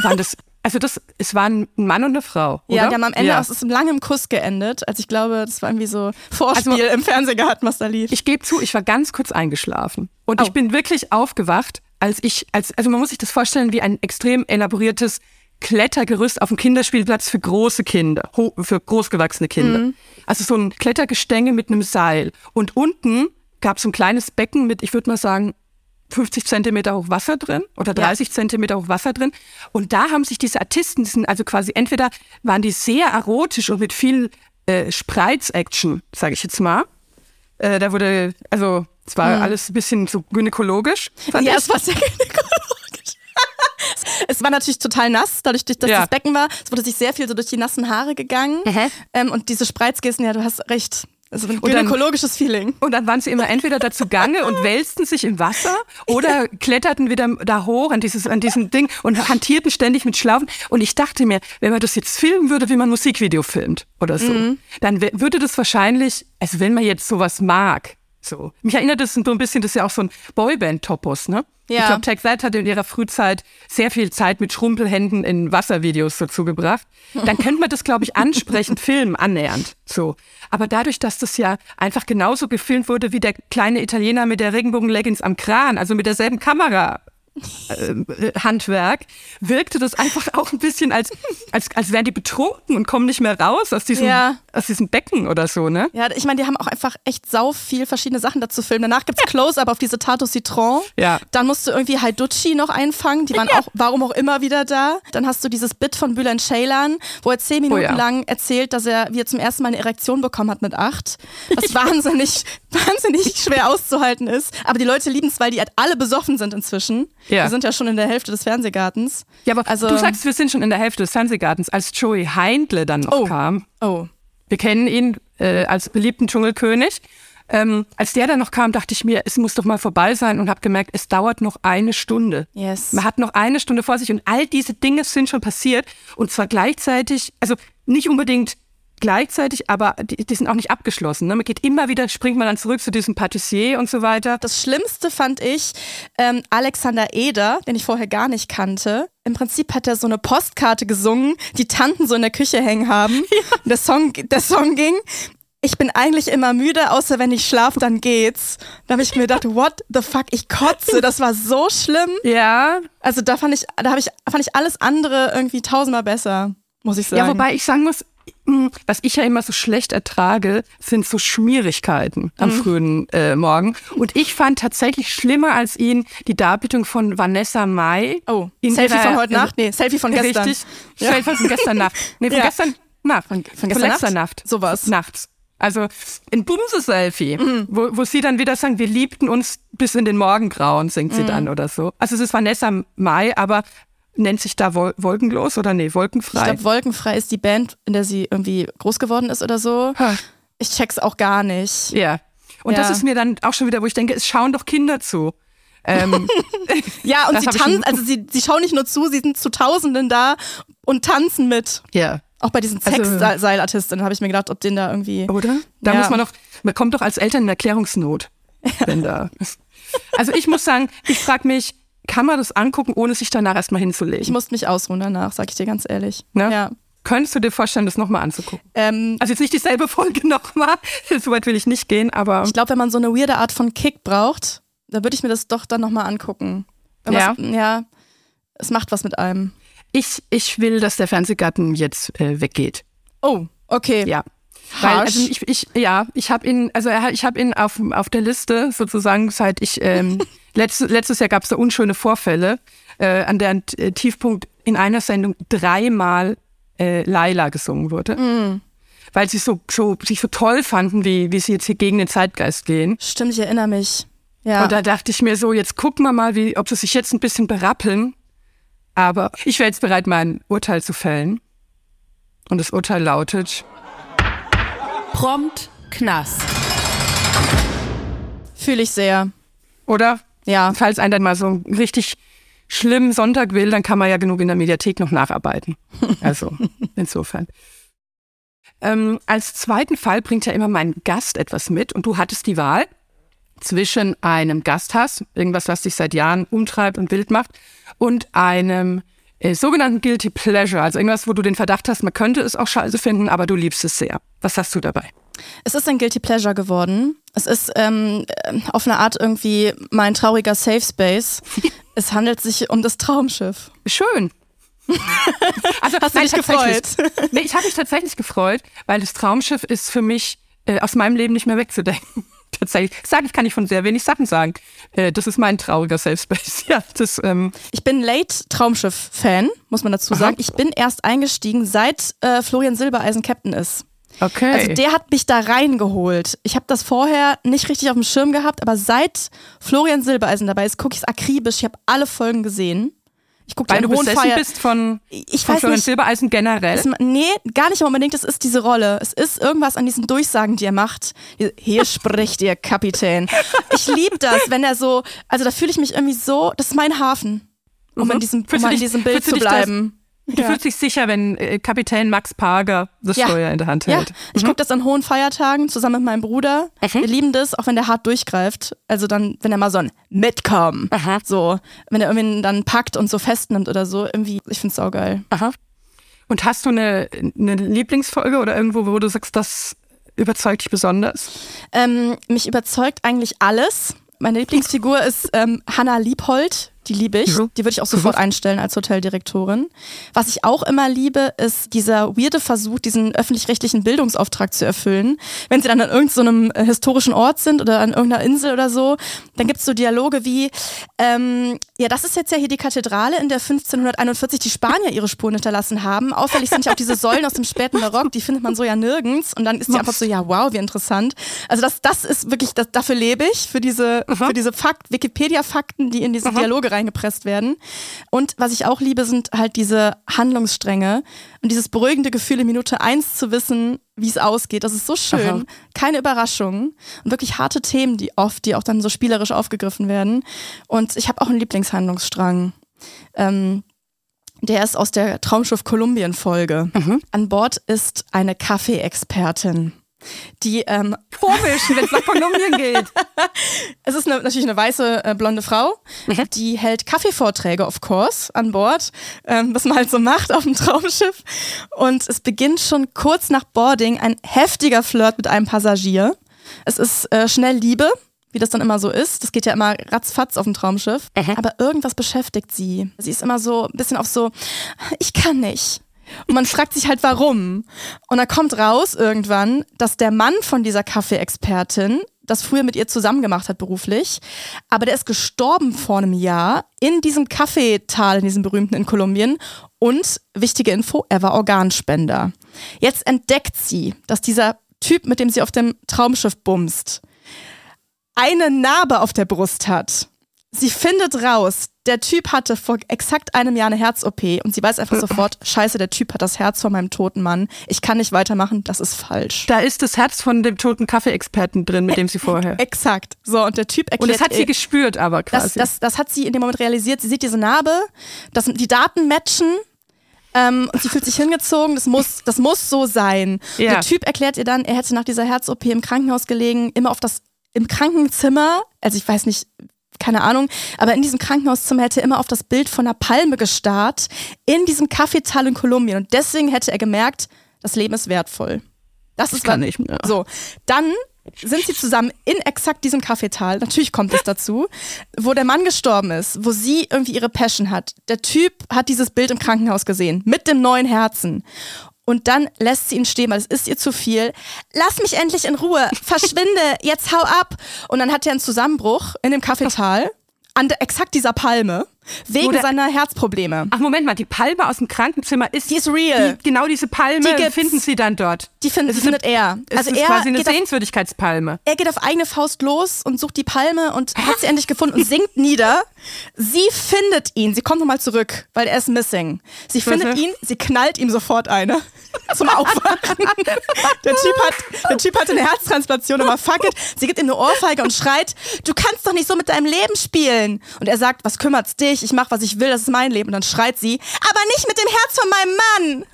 D: Waren das, also das, es waren ein Mann und eine Frau.
E: Ja,
D: oder?
E: die haben am Ende
D: Ja.
E: aus es ist einem langen Kuss geendet. Also ich glaube, das war irgendwie so Vorspiel
D: Also-
E: im Fernsehgarten, was da lief.
D: Ich gebe zu, ich war ganz kurz eingeschlafen. Und
E: Oh.
D: ich bin wirklich aufgewacht, als ich, als, also man muss sich das vorstellen wie ein extrem elaboriertes Klettergerüst auf dem Kinderspielplatz für große Kinder, für großgewachsene Kinder.
E: Mhm.
D: Also so ein Klettergestänge mit einem Seil. Und unten gab es so ein kleines Becken mit, ich würde mal sagen, 50 Zentimeter hoch Wasser drin oder 30 Zentimeter hoch Wasser drin. Und da haben sich diese Artisten, die sind also quasi entweder waren die sehr erotisch und mit viel äh, Spreiz-Action, sage ich jetzt mal. Äh, da wurde, also es war alles ein bisschen so gynäkologisch.
E: Ja,
D: ich.
E: es war sehr gynäkologisch. es war natürlich total nass, dadurch, dass
D: Ja.
E: das Becken war. Es wurde sich sehr viel so durch die nassen Haare gegangen. Ähm, und diese Spreizgesten, ja, du hast recht. Also ein gynäkologisches Feeling.
D: Und dann waren sie immer entweder dazu gange und wälzten sich im Wasser oder kletterten wieder da hoch an dieses, an diesem Ding und hantierten ständig mit Schlaufen. Und ich dachte mir, wenn man das jetzt filmen würde, wie man ein Musikvideo filmt oder so,
E: Mhm.
D: dann würde das wahrscheinlich, also wenn man jetzt sowas mag, so. Mich erinnert das so ein bisschen, das ist ja auch so ein Boyband-Topos, ne?
E: Ja.
D: Ich glaube, Take That hat in ihrer Frühzeit sehr viel Zeit mit Schrumpelhänden in Wasservideos so zugebracht. Dann könnte man das, glaube ich, ansprechend filmen, annähernd. So. Aber dadurch, dass das ja einfach genauso gefilmt wurde wie der kleine Italiener mit der Regenbogen-Leggings am Kran, also mit derselben Kamera. Handwerk, wirkte das einfach auch ein bisschen als, als, als wären die betrunken und kommen nicht mehr raus aus diesem,
E: Ja.
D: aus diesem Becken oder so, ne?
E: Ja, ich meine, die haben auch einfach echt sau viel verschiedene Sachen dazu filmen. Danach gibt's Close-Up auf diese Tato Citron.
D: Ja.
E: Dann musst du irgendwie Haiducci noch einfangen. Die waren auch, warum auch immer wieder da. Dann hast du dieses Bit von Bülent Ceylan, wo er zehn Minuten
D: Oh ja.
E: lang erzählt, dass er wie er zum ersten Mal eine Erektion bekommen hat mit acht. Was wahnsinnig, wahnsinnig schwer auszuhalten ist. Aber die Leute lieben es, weil die halt alle besoffen sind inzwischen.
D: Ja.
E: Wir sind ja schon in der Hälfte des Fernsehgartens.
D: Ja, aber
E: Also-
D: du sagst, wir sind schon in der Hälfte des Fernsehgartens, als Joey Heindle dann noch
E: Oh.
D: kam.
E: Oh.
D: Wir kennen ihn äh, als beliebten Dschungelkönig. Ähm, als der dann noch kam, dachte ich mir, es muss doch mal vorbei sein und habe gemerkt, es dauert noch eine Stunde.
E: Yes.
D: Man hat noch eine Stunde vor sich und all diese Dinge sind schon passiert und zwar gleichzeitig, also nicht unbedingt gleichzeitig, aber die, die sind auch nicht abgeschlossen. Ne? Man geht immer wieder, springt man dann zurück zu diesem Patissier und so weiter.
E: Das Schlimmste fand ich ähm, Alexander Eder, den ich vorher gar nicht kannte. Im Prinzip hat er so eine Postkarte gesungen, die Tanten so in der Küche hängen haben. Der, Song, der Song ging. Ich bin eigentlich immer müde, außer wenn ich schlaf, dann geht's. Da habe ich mir gedacht, what the fuck, ich kotze, das war so schlimm.
D: Ja,
E: Also da fand ich, da habe ich, fand ich alles andere irgendwie tausendmal besser, muss ich sagen.
D: Ja, wobei ich sagen muss, was ich ja immer so schlecht ertrage, sind so Schmierigkeiten am
E: Mhm.
D: frühen äh, Morgen. Und ich fand tatsächlich schlimmer als ihn die Darbietung von Vanessa Mai.
E: Oh,
D: in
E: Selfie
D: ihrer-
E: von heute Nacht? Nee, Selfie von gestern.
D: Richtig. Selfie von gestern Nacht. Nee, von
E: Ja.
D: gestern Nacht.
E: Von- von gestern
D: letzter
E: Nacht?
D: Nacht.
E: Sowas.
D: Nachts. Also ein Bumse-Selfie,
E: Mhm.
D: wo, wo sie dann wieder sagen, wir liebten uns bis in den Morgengrauen, singt
E: Mhm.
D: sie dann oder so. Also es ist Vanessa Mai, aber nennt sich da Wol Wolkenlos oder nee,
E: Ich
D: Wolkenfrei?
E: glaube, Wolkenfrei ist die Band, in der sie irgendwie groß geworden ist oder so.
D: Ha.
E: Ich check's auch gar nicht.
D: Ja. Und das
E: Ja.
D: ist mir dann auch schon wieder, wo ich denke, es schauen doch Kinder zu. Ähm,
E: Ja, und
D: Das
E: sie
D: ich
E: tanzen, also sie, sie schauen nicht nur zu, sie sind zu Tausenden da und tanzen mit.
D: ja.
E: Auch bei diesen
D: Also-
E: Sexseilartistinnen habe ich mir gedacht, ob den da irgendwie.
D: Oder? Da
E: Ja.
D: muss man doch, man kommt doch als Eltern in Erklärungsnot. Wenn da. Also ich muss sagen, ich frage mich, kann man das angucken, ohne sich danach erstmal hinzulegen?
E: Ich musste mich ausruhen danach, sag ich dir ganz ehrlich.
D: Ne?
E: Ja.
D: Könntest du dir vorstellen, das nochmal anzugucken?
E: Ähm,
D: Also jetzt nicht dieselbe Folge nochmal, so weit will ich nicht gehen, aber
E: ich glaube, wenn man so eine weirde Art von Kick braucht, da würde ich mir das doch dann nochmal angucken.
D: Ja?
E: ja. Es macht was mit einem.
D: ich, ich will, dass der Fernsehgarten jetzt äh, weggeht.
E: Oh, okay.
D: Ja. Weil, also ich, ich, ja, ich habe ihn, also ich habe ihn auf, auf der Liste sozusagen, seit ich, ähm, letztes, letztes Jahr gab es da unschöne Vorfälle, äh, an deren äh, Tiefpunkt in einer Sendung dreimal äh, Laila gesungen wurde.
E: Mm.
D: Weil sie so, so, sich so toll fanden, wie, wie sie jetzt hier gegen den Zeitgeist gehen.
E: Stimmt, ich erinnere mich. Ja.
D: Und da dachte ich mir so, jetzt gucken wir mal, wie, ob sie sich jetzt ein bisschen berappeln. Aber ich wäre jetzt bereit, mein Urteil zu fällen. Und das Urteil lautet,
C: Prompt Knast.
E: Fühle ich sehr.
D: oder?
E: Ja.
D: Falls einer dann mal so einen richtig schlimmen Sonntag will, dann kann man ja genug in der Mediathek noch nacharbeiten. Also, insofern. Ähm, als zweiten Fall bringt ja immer mein Gast etwas mit und du hattest die Wahl zwischen einem Gasthass, irgendwas, was dich seit Jahren umtreibt und wild macht, und einem äh, sogenannten Guilty Pleasure, also irgendwas, wo du den Verdacht hast, man könnte es auch scheiße finden, aber du liebst es sehr. Was hast du dabei?
E: Es ist ein Guilty Pleasure geworden. Es ist ähm, äh, auf eine Art irgendwie mein trauriger Safe Space. es handelt sich um das Traumschiff.
D: Schön. also,
E: Hast du dich gefreut?
D: Nee, ich habe mich tatsächlich gefreut, weil das Traumschiff ist für mich äh, aus meinem Leben nicht mehr wegzudenken. tatsächlich. Sagen kann ich von sehr wenig Sachen sagen. Äh, das ist mein trauriger Safe Space. Ja, das, ähm,
E: Ich bin late Traumschiff-Fan, muss man dazu sagen. Ich bin erst eingestiegen, seit äh, Florian Silbereisen Captain ist.
D: Okay.
E: Also der hat mich da reingeholt. Ich habe das vorher nicht richtig auf dem Schirm gehabt, aber seit Florian Silbereisen dabei ist, gucke ich es akribisch. Ich habe alle Folgen gesehen. Ich gucke
D: weil du besessen
E: Feier.
D: bist von,
E: Ich
D: von
E: weiß
D: Florian
E: nicht.
D: Silbereisen generell.
E: Es, nee, gar nicht unbedingt. Es ist diese Rolle. Es ist irgendwas an diesen Durchsagen, die er macht. Hier spricht ihr Kapitän. Ich liebe das, wenn er so, also da fühle ich mich irgendwie so, das ist mein Hafen, um
D: Mhm.
E: in diesem, um
D: dich-
E: diesem Bild zu
D: das-
E: bleiben.
D: Du fühlst dich sicher, wenn äh, Kapitän Max Parger das
E: Ja.
D: Steuer in der Hand
E: Ja,
D: hält.
E: ich gucke das an hohen Feiertagen zusammen mit meinem Bruder. Wir lieben das, auch wenn der hart durchgreift. Also dann, wenn er mal so ein Mitkommen, so, wenn er irgendwie dann packt und so festnimmt oder so, irgendwie, ich find's saugeil.
D: Aha. Und hast du eine, eine Lieblingsfolge oder irgendwo, wo du sagst, das überzeugt dich besonders?
E: Ähm, mich überzeugt eigentlich alles. Meine Lieblingsfigur ist ähm, Hannah Liebhold, Die liebe ich.
D: Mhm.
E: Die würde ich auch sofort einstellen als Hoteldirektorin. Was ich auch immer liebe, ist dieser weirde Versuch, diesen öffentlich-rechtlichen Bildungsauftrag zu erfüllen. Wenn sie dann an irgendeinem äh, historischen Ort sind oder an irgendeiner Insel oder so, dann gibt's so Dialoge wie, ähm, ja, das ist jetzt ja hier die Kathedrale, in der 1541 die Spanier ihre Spuren hinterlassen haben. Auffällig sind ja auch diese Säulen aus dem späten Barock, die findet man so ja nirgends. Und dann ist die einfach so, ja, wow, wie interessant. Also das, das ist wirklich, das, dafür lebe ich, für diese, für diese Fakt, Wikipedia-Fakten, die in diese Dialoge reingepresst werden. Und was ich auch liebe, sind halt diese Handlungsstränge und dieses beruhigende Gefühl, in Minute eins zu wissen, wie es ausgeht. Das ist so schön.
D: Aha.
E: Keine Überraschungen und wirklich harte Themen, die oft, die auch dann so spielerisch aufgegriffen werden. Und ich habe auch einen Lieblingshandlungsstrang. Ähm, der ist aus der Traumschiff Kolumbien Folge. An Bord ist eine Kaffeeexpertin. Die ähm,
D: Komisch, wenn es nach Kolumbien geht.
E: es ist eine, natürlich eine weiße äh, blonde Frau, die hält Kaffeevorträge, of course, an Bord, ähm, was man halt so macht auf dem Traumschiff. Und es beginnt schon kurz nach Boarding ein heftiger Flirt mit einem Passagier. Es ist äh, schnell Liebe, wie das dann immer so ist. Das geht ja immer ratzfatz auf dem Traumschiff. Aber irgendwas beschäftigt sie. Sie ist immer so ein bisschen auf so, ich kann nicht. Und man fragt sich halt, warum. Und da kommt raus irgendwann, dass der Mann von dieser Kaffeeexpertin das früher mit ihr zusammen gemacht hat beruflich, aber der ist gestorben vor einem Jahr in diesem Kaffeetal, in diesem berühmten in Kolumbien. Und wichtige Info, er war Organspender. Jetzt entdeckt sie, dass dieser Typ, mit dem sie auf dem Traumschiff bumst, eine Narbe auf der Brust hat. Sie findet raus, der Typ hatte vor exakt einem Jahr eine Herz-OP und sie weiß einfach sofort, scheiße, der Typ hat das Herz von meinem toten Mann. Ich kann nicht weitermachen, das ist falsch.
D: Da ist das Herz von dem toten Kaffeeexperten drin, mit dem sie vorher.
E: Exakt. So, und der Typ erklärt
D: Und das hat sie gespürt, aber
E: das,
D: quasi.
E: das, das hat sie in dem Moment realisiert. Sie sieht diese Narbe, das, die Daten matchen ähm, und sie fühlt sich hingezogen. Das muss, das muss so sein.
D: Ja.
E: Der Typ erklärt ihr dann, er hätte nach dieser Herz-OP im Krankenhaus gelegen, immer auf das, im Krankenzimmer, also ich weiß nicht, keine Ahnung, aber in diesem Krankenhauszimmer hätte er immer auf das Bild von einer Palme gestarrt, in diesem Kaffeetal in Kolumbien. Und deswegen hätte er gemerkt, das Leben ist wertvoll. Das ist
D: kann ich mir.
E: So, dann sind sie zusammen in exakt diesem Kaffeetal. Natürlich kommt es dazu, wo der Mann gestorben ist, wo sie irgendwie ihre Passion hat. Der Typ hat dieses Bild im Krankenhaus gesehen mit dem neuen Herzen. Und dann lässt sie ihn stehen, weil es ist ihr zu viel. Lass mich endlich in Ruhe. Verschwinde. Jetzt hau ab. Und dann hat er einen Zusammenbruch in dem Kaffeetal an exakt dieser Palme wegen
D: der-
E: seiner Herzprobleme.
D: Ach, Moment mal, die Palme aus dem Krankenzimmer ist.
E: Die ist real.
D: Die, genau diese Palme
E: Die
D: finden sie dann dort.
E: Die, find,
D: Es
E: die
D: ist eine-
E: findet er.
D: Es
E: Also
D: ist
E: er
D: quasi eine
E: geht auf
D: Sehenswürdigkeitspalme.
E: er geht auf eigene Faust los und sucht die Palme und hat sie endlich gefunden und sinkt nieder. Sie findet ihn. Sie kommt nochmal zurück, weil er ist missing. Sie findet ihn, sie knallt ihm sofort eine zum Aufwachen. Der Typ hat, der Typ hatte eine Herztransplantation, aber fuck it. Sie gibt ihm eine Ohrfeige und schreit, du kannst doch nicht so mit deinem Leben spielen. Und er sagt, was kümmert's dich? Ich mach, was ich will, das ist mein Leben. Und dann schreit sie, aber nicht mit dem Herz von meinem Mann.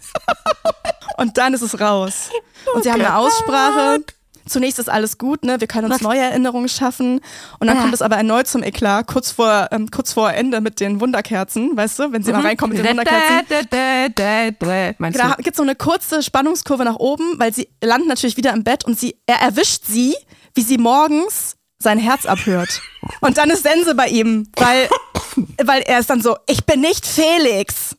E: Und dann ist es raus. Und sie haben eine Aussprache. Zunächst ist alles gut, ne? Wir können uns neue Erinnerungen schaffen. Und dann kommt es aber erneut zum Eklat, kurz vor, ähm, kurz vor Ende mit den Wunderkerzen, weißt du, wenn sie mal reinkommen mit den Wunderkerzen.
D: Da. Meinst du?
E: gibt es so eine kurze Spannungskurve nach oben, weil sie landet natürlich wieder im Bett und sie, er erwischt sie, wie sie morgens sein Herz abhört. Und dann ist Sense bei ihm, weil, weil er ist dann so, ich bin nicht Felix.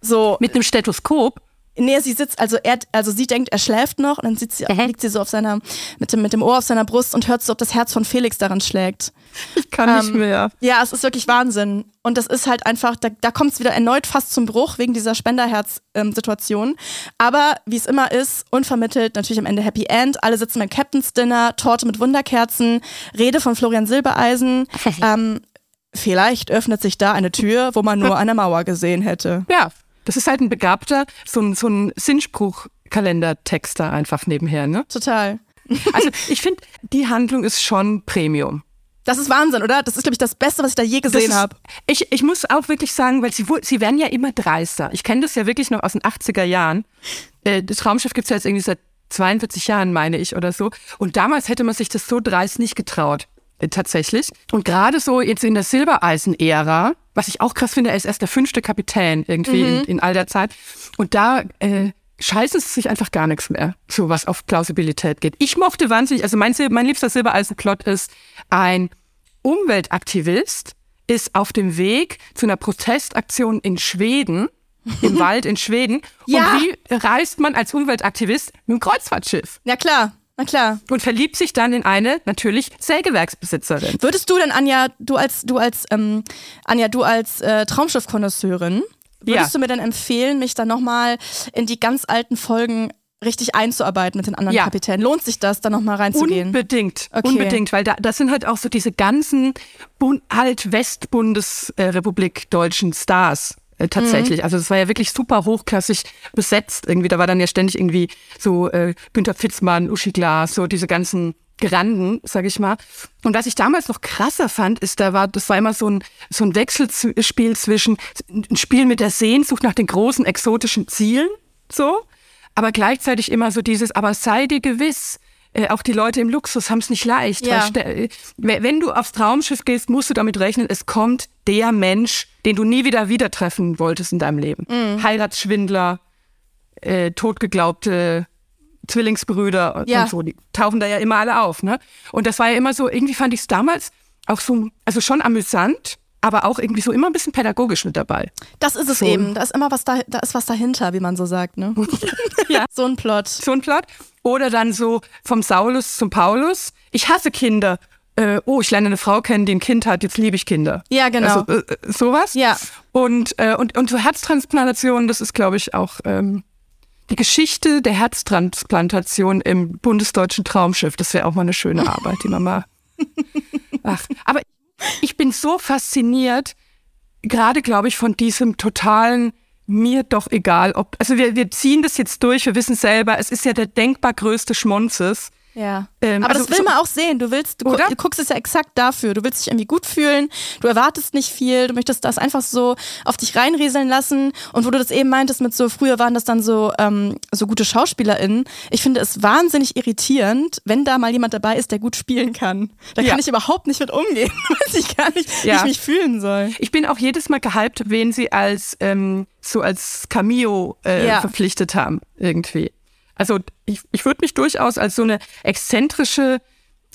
E: So,
D: Mit einem Stethoskop?
E: Nee, sie sitzt, also er, also sie denkt, er schläft noch und dann sitzt sie, liegt sie so auf seiner, mit dem, mit dem Ohr auf seiner Brust und hört so, ob das Herz von Felix daran schlägt.
D: Ich kann nicht
E: Ähm,
D: mehr.
E: Ja, es ist wirklich Wahnsinn. Und das ist halt einfach, da, da kommt es wieder erneut fast zum Bruch wegen dieser Spenderherz-Situation. Aber wie es immer ist, unvermittelt, natürlich am Ende Happy End. Alle sitzen beim Captain's Dinner, Torte mit Wunderkerzen, Rede von Florian Silbereisen. ähm, vielleicht öffnet sich da eine Tür, wo man nur eine Mauer gesehen hätte.
D: Ja, das ist halt ein begabter, so ein, so ein Sinnspruch-Kalendertexter einfach nebenher, ne?
E: Total.
D: Also ich finde, die Handlung ist schon Premium.
E: Das ist Wahnsinn, oder? Das ist, glaube ich, das Beste, was ich da je gesehen habe.
D: Ich, ich muss auch wirklich sagen, weil sie, sie werden ja immer dreister. Ich kenne das ja wirklich noch aus den 80er Jahren. Äh, Das Raumschiff gibt's ja jetzt irgendwie seit 42 Jahren, meine ich, oder so. Und damals hätte man sich das so dreist nicht getraut. Tatsächlich. Und gerade so jetzt in der Silbereisen-Ära, was ich auch krass finde, er ist erst der fünfte Kapitän irgendwie in, in all der Zeit. Und da äh, scheißen sie sich einfach gar nichts mehr, so was auf Plausibilität geht. Ich mochte wahnsinnig, also mein, Sil- mein liebster Silbereisen-Plot ist ein Umweltaktivist ist auf dem Weg zu einer Protestaktion in Schweden, im Wald in Schweden.
E: Ja.
D: Und wie reist man als Umweltaktivist mit dem Kreuzfahrtschiff?
E: Ja, klar. Na klar.
D: Und verliebt sich dann in eine, natürlich, Sägewerksbesitzerin.
E: Würdest du denn, Anja, du als, du als, ähm, Anja, du als äh, Traumschiff-Konnoisseurin, würdest
D: Ja.
E: du mir dann empfehlen, mich dann nochmal in die ganz alten Folgen richtig einzuarbeiten mit den anderen
D: Ja.
E: Kapitänen? Lohnt sich das, da nochmal reinzugehen?
D: Unbedingt,
E: Okay.
D: unbedingt, weil da, das sind halt auch so diese ganzen Bund, halt Westbundesrepublik deutschen Stars. Äh, tatsächlich. Also es war ja wirklich super hochklassig besetzt irgendwie. Da war dann ja ständig irgendwie so äh, Günther Fitzmann, Uschi Glas, so diese ganzen Granden, sag ich mal. Und was ich damals noch krasser fand, ist, da war, das war immer so ein, so ein Wechselspiel zwischen ein Spiel mit der Sehnsucht nach den großen exotischen Zielen, so, aber gleichzeitig immer so dieses, aber sei dir gewiss, äh, auch die Leute im Luxus haben es nicht leicht.
E: Ja.
D: Weil äh, wenn du aufs Traumschiff gehst, musst du damit rechnen, es kommt der Mensch, den du nie wieder wieder treffen wolltest in deinem Leben.
E: Mhm.
D: Heiratsschwindler, äh, totgeglaubte Zwillingsbrüder
E: Ja.
D: und so, die tauchen da ja immer alle auf. Ne? Und das war ja immer so, irgendwie fand ich es damals auch so, also schon amüsant, aber auch irgendwie so immer ein bisschen pädagogisch mit dabei.
E: Das ist es
D: So.
E: eben. Da ist immer was da, da ist was dahinter, wie man so sagt, ne?
D: Ja.
E: So ein Plot.
D: so ein Plot. Oder dann so vom Saulus zum Paulus. Ich hasse Kinder. Äh, oh, ich lerne eine Frau kennen, die ein Kind hat, jetzt liebe ich Kinder.
E: Ja, genau.
D: Also, äh, äh, sowas.
E: Ja.
D: Und, äh, und, und so Herztransplantation, das ist, glaube ich, auch ähm, die Geschichte der Herztransplantation im bundesdeutschen Traumschiff. Das wäre auch mal eine schöne Arbeit, die man mal. Ach, aber ich bin so fasziniert, gerade glaube ich, von diesem totalen mir doch egal, ob, also wir, wir ziehen das jetzt durch, wir wissen selber, es ist ja der denkbar größte Schmonzes.
E: Ja.
D: Ähm,
E: Aber
D: also
E: das will
D: so-
E: man auch sehen. Du willst, du, du guckst es ja exakt dafür. Du willst dich irgendwie gut fühlen. Du erwartest nicht viel. Du möchtest das einfach so auf dich reinrieseln lassen. Und wo du das eben meintest mit so, früher waren das dann so, ähm, so gute SchauspielerInnen. Ich finde es wahnsinnig irritierend, wenn da mal jemand dabei ist, der gut spielen kann. Da
D: Ja.
E: kann ich überhaupt nicht mit umgehen. Weiß ich gar nicht, wie
D: Ja.
E: ich mich fühlen soll.
D: Ich bin auch jedes Mal gehypt, wen sie als ähm, so als Cameo äh,
E: Ja.
D: verpflichtet haben irgendwie. Also ich, ich würde mich durchaus als so eine exzentrische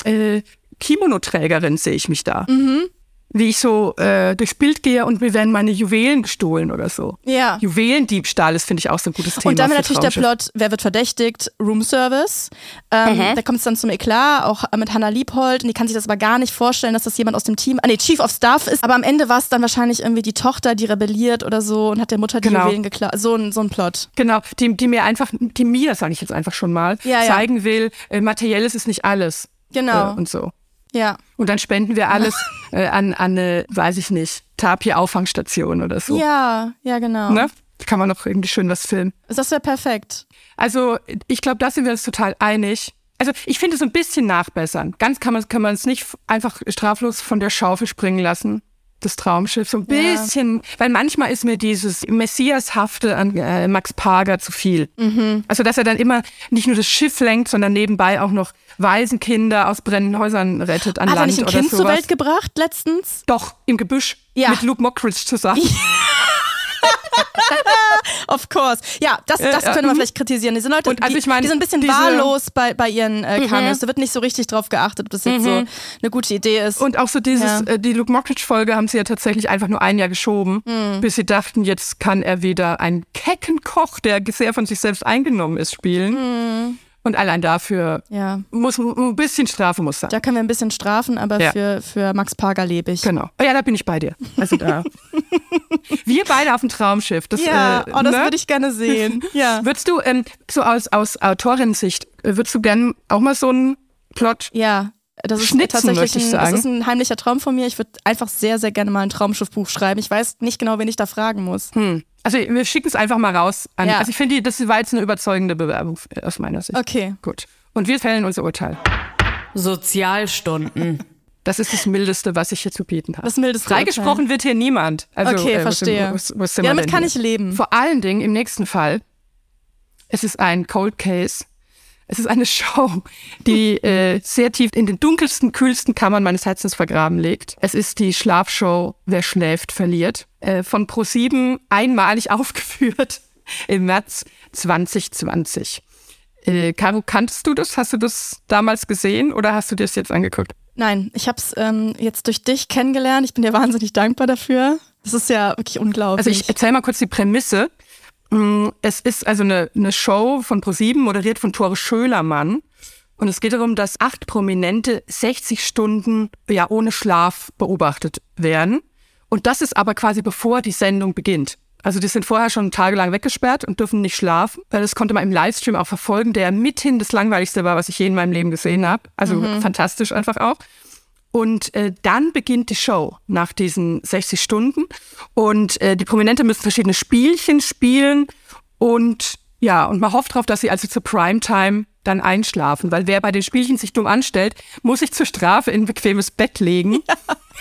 D: äh, Kimono-Trägerin sehe ich mich da.
E: Mhm.
D: Wie ich so äh, durchs Bild gehe und mir werden meine Juwelen gestohlen oder so.
E: Ja.
D: Juwelendiebstahl ist, finde ich, auch so ein gutes Thema.
E: Und dann
D: für
E: natürlich der. Plot, wer wird verdächtigt? Room Service. Ähm, Da kommt es dann zum Eklat, auch mit Hannah Liebhold. Und die kann sich das aber gar nicht vorstellen, dass das jemand aus dem Team, ah nee, Chief of Staff ist. Aber am Ende war es dann wahrscheinlich irgendwie die Tochter, die rebelliert oder so und hat der Mutter die
D: Genau.
E: Juwelen geklaut. So ein, so ein Plot.
D: Genau, die, die mir einfach, die mir, sage ich jetzt einfach schon mal,
E: Ja, ja.
D: zeigen will, äh, materielles ist nicht alles.
E: Genau.
D: Äh, und so.
E: Ja.
D: Und dann spenden wir alles äh, an, an eine, weiß ich nicht, Tapir-Auffangstation oder so.
E: Ja, ja, genau.
D: Ne? Da kann man noch irgendwie schön was filmen.
E: Das wäre perfekt.
D: Also ich glaube, da sind wir uns total einig. Also ich finde so ein bisschen nachbessern. Ganz kann man kann man es nicht einfach straflos von der Schaufel springen lassen. Das Traumschiff so ein
E: Ja.
D: bisschen, weil manchmal ist mir dieses Messiashafte an äh, Max Pager zu viel.
E: Mhm.
D: Also dass er dann immer nicht nur das Schiff lenkt, sondern nebenbei auch noch Waisenkinder aus brennenden Häusern rettet an
E: Hat er
D: Land
E: nicht ein Kind zur
D: sowas.
E: Welt gebracht letztens?
D: Doch, im Gebüsch
E: Ja.
D: mit Luke Mockridge zusammen.
E: Of course. Ja, das, das können wir
D: mhm.
E: vielleicht kritisieren. Diese Leute,
D: Und also
E: die,
D: ich meine,
E: die sind ein bisschen
D: diese-
E: wahllos bei, bei ihren äh, Cameos. Da wird nicht so richtig drauf geachtet, ob das jetzt so eine gute Idee ist.
D: Und auch so dieses,
E: Ja.
D: äh, die Luke Mockridge-Folge haben sie ja tatsächlich einfach nur ein Jahr geschoben,
E: Hm.
D: bis sie dachten, jetzt kann er wieder einen kecken Koch, der sehr von sich selbst eingenommen ist, spielen. Und allein dafür
E: ja.
D: muss ein bisschen Strafe muss sein.
E: Da können wir ein bisschen strafen, aber
D: Ja.
E: für, für Max Pager lebe ich.
D: Genau. Oh ja, da bin ich bei dir. Also da. Wir beide auf dem Traumschiff. Das,
E: Ja,
D: äh,
E: oh, das
D: ne?
E: würde ich gerne sehen. ja.
D: Würdest du, ähm, so aus, aus Autorinnensicht, äh, würdest du gern auch mal so einen Plot
E: Ja. Das ist
D: Schnitzen,
E: tatsächlich ein, das ist ein heimlicher Traum von mir. Ich würde einfach sehr, sehr gerne mal ein Traumschiffbuch schreiben. Ich weiß nicht genau, wen ich da fragen muss.
D: Hm. Also wir schicken es einfach mal raus. An,
E: Ja.
D: Also ich finde, das war jetzt eine überzeugende Bewerbung äh, aus meiner Sicht.
E: Okay.
D: Gut. Und wir fällen unser Urteil.
A: Sozialstunden.
D: Das ist das Mildeste, was ich hier zu bieten habe.
E: Das mildeste
D: Freigesprochen wird hier niemand. Also,
E: Okay,
D: äh,
E: verstehe.
D: Wo, wo sind
E: Ja, damit kann
D: hier?
E: ich leben.
D: Vor allen Dingen im nächsten Fall, es ist ein Cold Case. Es ist eine Show, die äh, sehr tief in den dunkelsten, kühlsten Kammern meines Herzens vergraben liegt. Es ist die Schlafshow Wer schläft, verliert. Äh, von Pro7 einmalig aufgeführt im März 2020. Äh, Caro, kanntest du das? Hast du das damals gesehen oder hast du dir das jetzt angeguckt?
E: Nein, ich habe es ähm, jetzt durch dich kennengelernt. Ich bin dir wahnsinnig dankbar dafür. Das ist ja wirklich unglaublich.
D: Also ich erzähle mal kurz die Prämisse. Mm, Es ist also eine, eine Show von ProSieben, moderiert von Tore Schölermann. Und es geht darum, dass acht Prominente 60 Stunden ja ohne Schlaf beobachtet werden. Und das ist aber quasi bevor die Sendung beginnt. Also die sind vorher schon tagelang weggesperrt und dürfen nicht schlafen. Das konnte man im Livestream auch verfolgen, der mithin das langweiligste war, was ich je in meinem Leben gesehen habe. Also fantastisch einfach auch. Und äh, dann beginnt die Show nach diesen 60 Stunden. Und äh, die Prominente müssen verschiedene Spielchen spielen. Und ja, und man hofft darauf, dass sie also zur Primetime dann einschlafen. Weil wer bei den Spielchen sich dumm anstellt, muss sich zur Strafe in ein bequemes Bett legen.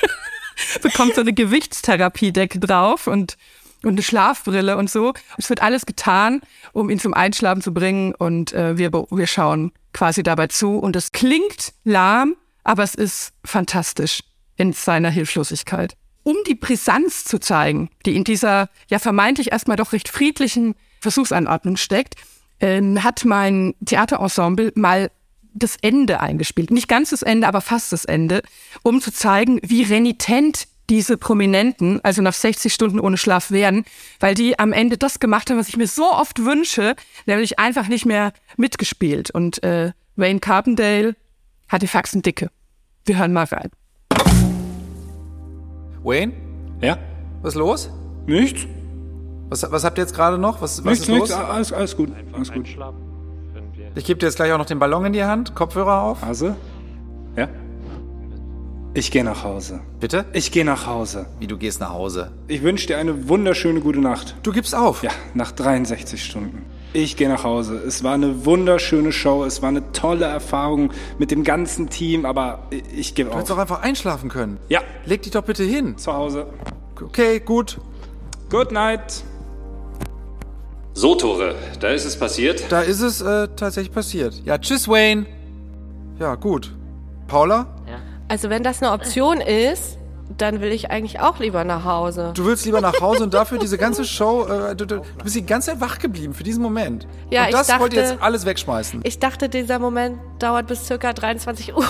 D: Bekommt so eine Gewichtstherapiedecke drauf und, und eine Schlafbrille und so. Es wird alles getan, um ihn zum Einschlafen zu bringen. Und äh, wir, wir schauen quasi dabei zu. Und es klingt lahm, aber es ist fantastisch in seiner Hilflosigkeit. Um die Brisanz zu zeigen, die in dieser ja vermeintlich erstmal doch recht friedlichen Versuchsanordnung steckt, ähm, hat mein Theaterensemble mal das Ende eingespielt. Nicht ganz das Ende, aber fast das Ende, um zu zeigen, wie renitent diese Prominenten, also nach 60 Stunden ohne Schlaf werden, weil die am Ende das gemacht haben, was ich mir so oft wünsche, nämlich einfach nicht mehr mitgespielt. Und äh, Wayne Carpendale hat die Faxen dicke. Wir hören mal rein.
H: Wayne,
G: Ja?
H: was ist los?
G: Nichts?
H: Was, was habt ihr jetzt gerade noch? Was, was
G: Nichts,
H: ist los?
G: nichts. Alles, alles gut. Alles gut.
H: Ich gebe dir jetzt gleich auch noch den Ballon in die Hand, Kopfhörer auf.
G: Hase? Ja? Ich gehe nach Hause.
H: Bitte?
G: Ich gehe nach Hause.
H: Wie, du gehst nach Hause?
G: Ich wünsche dir eine wunderschöne gute Nacht.
H: Du gibst auf?
G: Ja, nach 63 Stunden. Ich gehe nach Hause. Es war eine wunderschöne Show. Es war eine tolle Erfahrung mit dem ganzen Team, aber ich, ich gebe
H: Du hättest
G: auf.
H: doch einfach einschlafen können.
G: Ja,
H: Leg dich doch bitte hin.
G: zu Hause.
H: Okay, gut.
G: Good night.
I: So, Tore, da ist es passiert.
H: Da ist es äh, tatsächlich passiert. Ja, tschüss, Wayne. Ja, gut. Paula,
J: Also wenn das eine Option ist, dann will ich eigentlich auch lieber nach Hause.
H: du willst lieber nach Hause und dafür diese ganze Show, äh, du, du, du bist die ganze Zeit wach geblieben für diesen Moment.
J: Ja,
H: und
J: ich
H: das wollt ihr
J: dachte-
H: jetzt alles wegschmeißen.
J: Ich dachte, dieser Moment dauert bis circa 23 Uhr.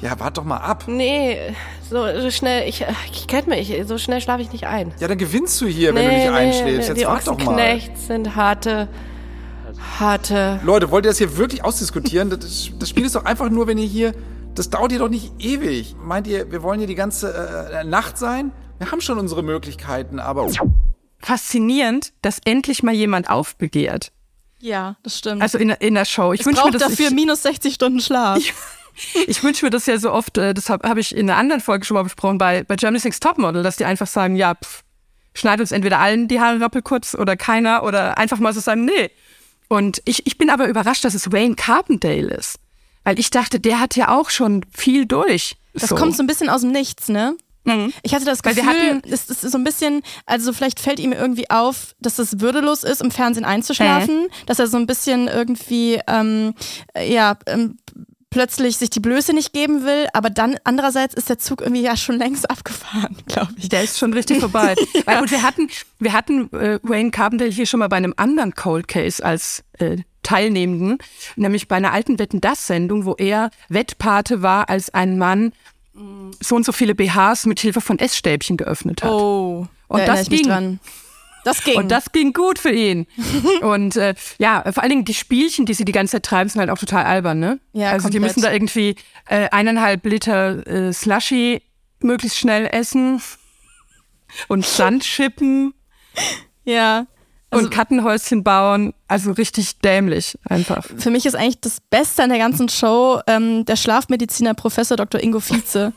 H: Ja, wart doch mal ab.
J: Nee, so, so schnell, ich, ich kenn mich, so schnell schlafe ich nicht ein.
H: Ja, dann gewinnst du hier, wenn du nicht einschläfst. Jetzt
J: die
H: wart doch mal.
J: Ochsenknechts sind harte, harte.
H: Leute, wollt ihr das hier wirklich ausdiskutieren? Das, das Spiel ist doch einfach nur, wenn ihr hier. Das dauert hier doch nicht ewig. Meint ihr, wir wollen hier die ganze äh, Nacht sein? Wir haben schon unsere Möglichkeiten, aber.
D: Faszinierend, dass endlich mal jemand aufbegehrt.
E: ja, das stimmt.
D: Also in, in der Show. Ich
E: ich
D: wünsche mir
E: brauche
D: das
E: dafür
D: ich,
E: minus 60 Stunden Schlaf.
D: Ich wünsche mir das ja so oft, äh, das habe hab ich in einer anderen Folge schon mal besprochen, bei, bei Germany's Next Topmodel, dass die einfach sagen, ja, pff, schneid uns entweder allen die Haare rappelkurz oder keiner oder einfach mal so sagen, nee. Und ich, ich bin aber überrascht, dass es Wayne Carpendale ist. Weil ich dachte, der hat ja auch schon viel durch.
E: Das
D: so.
E: kommt so ein bisschen aus dem Nichts, ne?
D: Mhm.
E: Ich hatte das Gefühl,
D: hatten-
E: es ist so ein bisschen, also vielleicht fällt ihm irgendwie auf, dass es würdelos ist, im Fernsehen einzuschlafen, dass er so ein bisschen irgendwie, ähm, äh, ja, ähm, plötzlich sich die Blöße nicht geben will, aber dann andererseits ist der Zug irgendwie ja schon längst abgefahren, glaube ich.
D: Der ist schon richtig vorbei. Weil, und wir hatten, wir hatten äh, Wayne Carpendale hier schon mal bei einem anderen Cold Case als äh, Teilnehmenden, nämlich bei einer alten Wetten das Sendung, wo er Wettpate war, als ein Mann mh, so und so viele BHs mit Hilfe von Essstäbchen geöffnet hat.
E: Oh,
D: Und
E: da
D: das ging.
E: dran. Das ging.
D: Und das ging gut für ihn. und äh, ja, vor allen Dingen die Spielchen, die sie die ganze Zeit treiben, sind halt auch total albern, ne?
E: Ja,
D: also die
E: komplett.
D: müssen da irgendwie äh, eineinhalb Liter äh, Slushy möglichst schnell essen und Sand schippen
E: ja. Also
D: und Kartenhäuschen bauen. Also richtig dämlich einfach.
E: Für mich ist eigentlich das Beste an der ganzen Show ähm, der Schlafmediziner Professor Dr. Ingo Vize.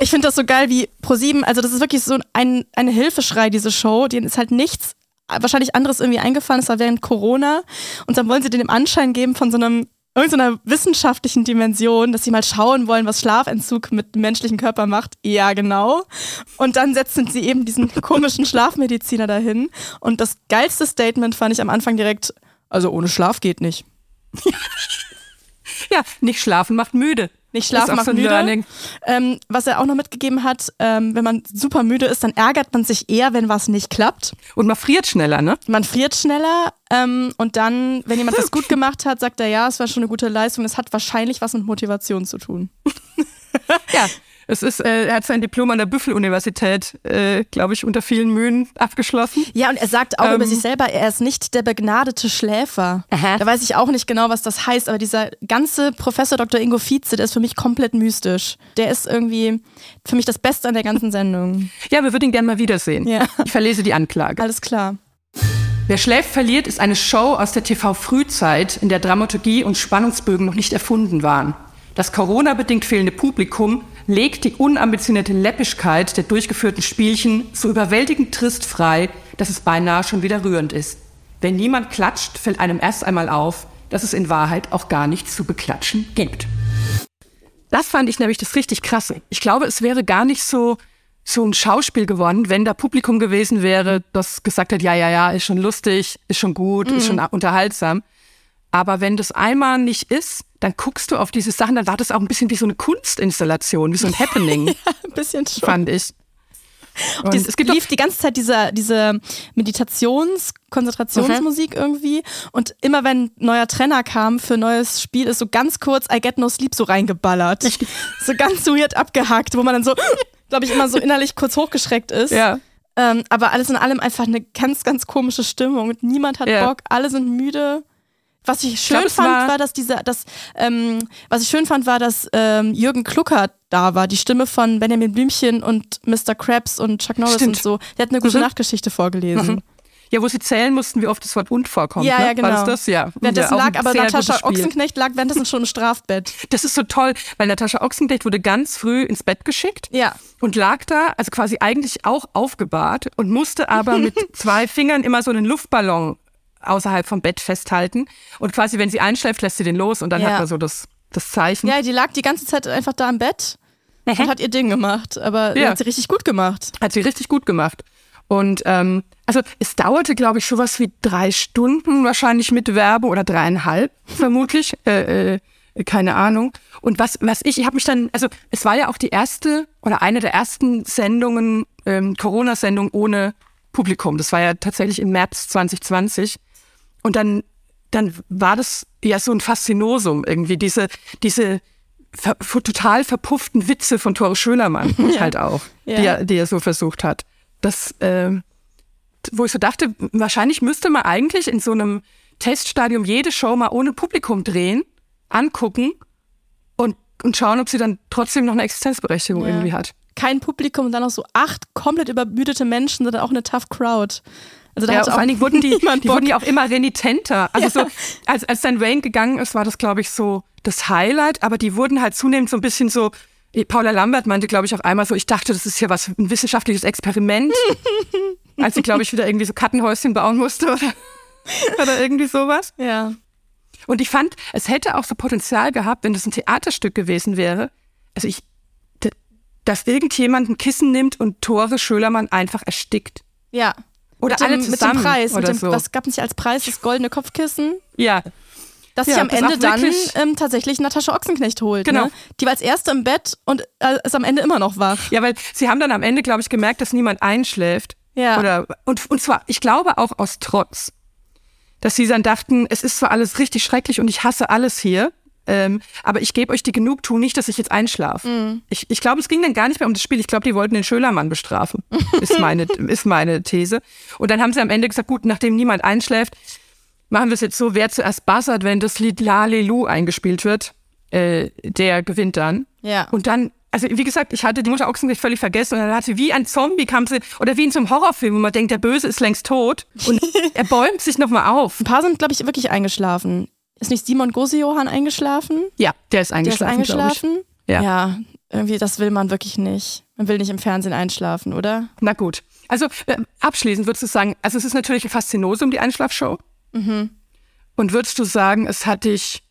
E: Ich finde das so geil wie ProSieben. Also das ist wirklich so ein, ein Hilfeschrei, diese Show. Denen ist halt nichts, wahrscheinlich anderes irgendwie eingefallen. Es war während Corona. Und dann wollen sie den Anschein geben von so einem irgendeiner wissenschaftlichen Dimension, dass sie mal schauen wollen, was Schlafentzug mit dem menschlichen Körper macht. Ja, genau. Und dann setzen sie eben diesen komischen Schlafmediziner dahin. Und das geilste Statement fand ich am Anfang direkt, also ohne Schlaf geht nicht.
D: Ja, nicht schlafen macht müde.
E: Nicht schlafen
D: auch
E: macht
D: so
E: müde. Ähm, was er auch noch mitgegeben hat, ähm, wenn man super müde ist, dann ärgert man sich eher, wenn was nicht klappt.
D: Und man friert schneller, ne?
E: Man friert schneller ähm, und dann, wenn jemand was gut gemacht hat, sagt er, ja, es war schon eine gute Leistung. Es hat wahrscheinlich was mit Motivation zu tun.
D: ja, es ist, äh, er hat sein Diplom an der Büffel-Universität, äh, glaube ich, unter vielen Mühen abgeschlossen.
E: Ja, und er sagt auch
D: Ähm.
E: über sich selber, er ist nicht der begnadete Schläfer.
C: Aha.
E: Da weiß ich auch nicht genau, was das heißt, aber dieser ganze Professor Dr. Ingo Vize, der ist für mich komplett mystisch. Der ist irgendwie für mich das Beste an der ganzen Sendung.
D: Ja, wir würden ihn gerne mal wiedersehen.
E: Ja.
D: Ich verlese die Anklage.
E: Alles klar.
D: Wer schläft, verliert ist eine Show aus der TV-Frühzeit, in der Dramaturgie und Spannungsbögen noch nicht erfunden waren. Das Corona-bedingt fehlende Publikum legt die unambitionierte Läppischkeit der durchgeführten Spielchen so überwältigend trist frei, dass es beinahe schon wieder rührend ist. Wenn niemand klatscht, fällt einem erst einmal auf, dass es in Wahrheit auch gar nichts zu beklatschen gibt. Das fand ich nämlich das richtig krasse. Ich glaube, es wäre gar nicht so, so ein Schauspiel geworden, wenn da Publikum gewesen wäre, das gesagt hat, ja, ja, ja, ist schon lustig, ist schon gut, ist schon unterhaltsam. Aber wenn das einmal nicht ist, dann guckst du auf diese Sachen, dann war das auch ein bisschen wie so eine Kunstinstallation, wie so ein Happening,
E: Ein bisschen schon.
D: fand ich. Und
E: Dies,
D: es gibt
E: lief die ganze Zeit diese, diese Meditations-, Konzentrationsmusik irgendwie. Und immer wenn ein neuer Trainer kam für ein neues Spiel, ist so ganz kurz I Get No Sleep so reingeballert. so ganz weird abgehackt, wo man dann so, glaube ich, immer so innerlich kurz hochgeschreckt ist.
D: ja,
E: Ähm, aber alles in allem einfach eine ganz, ganz komische Stimmung. Und niemand hat
D: Ja.
E: Bock, alle sind müde. Was ich schön
D: glaub, es
E: fand,
D: war-
E: war, dass dieser, das, ähm, was ich schön fand, war, dass ähm, Jürgen Kluckert da war, die Stimme von Benjamin Blümchen und Mr. Krabs und Chuck Norris
D: Stimmt.
E: und so. Der hat eine gute
D: Mhm.
E: Nachtgeschichte vorgelesen.
D: ja, wo sie zählen mussten, wie oft das Wort und vorkommt.
E: Ja,
D: ne?
E: ja, genau.
D: War das das? Ja.
E: Währenddessen
D: Ja,
E: lag aber Natascha. Ochsenknecht lag währenddessen schon im Strafbett.
D: Das ist so toll, weil Natascha Ochsenknecht wurde ganz früh ins Bett geschickt.
E: Ja.
D: und lag da, also quasi eigentlich auch aufgebahrt und musste aber mit zwei Fingern immer so einen Luftballon außerhalb vom Bett festhalten. Und quasi, wenn sie einschläft, lässt sie den los und dann
E: Ja.
D: hat man so das, das Zeichen.
E: Ja, die lag die ganze Zeit einfach da im Bett und hat ihr Ding gemacht. Aber
D: Ja.
E: hat sie richtig gut gemacht.
D: Hat sie richtig gut gemacht. Und ähm, also es dauerte, glaube ich, sowas wie drei Stunden wahrscheinlich mit Werbe oder dreieinhalb vermutlich. äh, äh, keine Ahnung. Und was, was ich, ich habe mich dann, also es war ja auch die erste oder eine der ersten Sendungen, ähm, Corona-Sendung ohne Publikum. Das war ja tatsächlich im März 2020. Und dann, dann war das ja so ein Faszinosum irgendwie, diese, diese ver, total verpufften Witze von Tore Schönermann halt auch,
E: Ja.
D: die, er, die er so versucht hat. Das, ähm, wo ich so dachte, wahrscheinlich müsste man eigentlich in so einem Teststadium jede Show mal ohne Publikum drehen, angucken und, und schauen, ob sie dann trotzdem noch eine Existenzberechtigung
E: Ja.
D: irgendwie hat.
E: Kein Publikum und dann noch so acht komplett übermüdete Menschen, sind dann auch eine tough Crowd. Also da
D: Ja, vor allen Dingen wurden die, die wurden ja auch immer renitenter. Also
E: Ja.
D: so, als, als dann Wayne gegangen ist, war das, glaube ich, so das Highlight, aber die wurden halt zunehmend so ein bisschen so, Paula Lambert meinte, glaube ich, auch einmal so, ich dachte, das ist hier was, ein wissenschaftliches Experiment. als sie, glaube ich, wieder irgendwie so Kartenhäuschen bauen musste oder, oder irgendwie sowas.
E: Ja.
D: Und ich fand, es hätte auch so Potenzial gehabt, wenn das ein Theaterstück gewesen wäre. Also ich, dass irgendjemand ein Kissen nimmt und Tore Schölermann einfach erstickt.
E: Ja.
D: Oder
E: mit dem,
D: alle
E: mit dem
D: zusammen
E: Preis,
D: oder
E: mit dem,
D: so.
E: was gab es nicht als Preis? Das goldene Kopfkissen.
D: Ja,
E: Das
D: Ja,
E: sich am
D: das
E: Ende dann ähm, tatsächlich Natascha Ochsenknecht holt.
D: Genau.
E: Ne? Die war als erste im Bett und äh, ist am Ende immer noch wach.
D: Ja, weil sie haben dann am Ende, glaube ich, gemerkt, dass niemand einschläft.
E: Ja.
D: Oder, und, und zwar, ich glaube auch aus Trotz. Dass sie dann dachten, es ist zwar alles richtig schrecklich und ich hasse alles hier, ähm, aber ich gebe euch die Genugtuung nicht, dass ich jetzt einschlafe.
E: Mhm.
D: Ich, ich glaube, es ging dann gar nicht mehr um das Spiel. Ich glaube, die wollten den Schölermann bestrafen, ist meine, ist meine These. Und dann haben sie am Ende gesagt, gut, nachdem niemand einschläft, machen wir es jetzt so, wer zuerst buzzert, wenn das Lied Lalelu eingespielt wird, äh, der gewinnt dann.
E: Ja.
D: Und dann, also wie gesagt, ich hatte die Mutter Ochsenknecht völlig vergessen und dann hatte wie ein Zombie kam sie, oder wie in so einem Horrorfilm, wo man denkt, der Böse ist längst tot und er bäumt sich nochmal auf.
E: Ein paar sind, glaube ich, wirklich eingeschlafen. Ist nicht Simon Gosejohann eingeschlafen?
D: Ja, der ist
E: Der ist
D: eingeschlafen,
E: eingeschlafen?
D: ich. Ja.
E: ja. Irgendwie, das will man wirklich nicht. Man will nicht im Fernsehen einschlafen, oder?
D: Na gut. Also äh, abschließend würdest du sagen, also es ist natürlich ein Faszinosum, die Einschlafshow.
E: Mhm.
D: Und würdest du sagen, es hat dich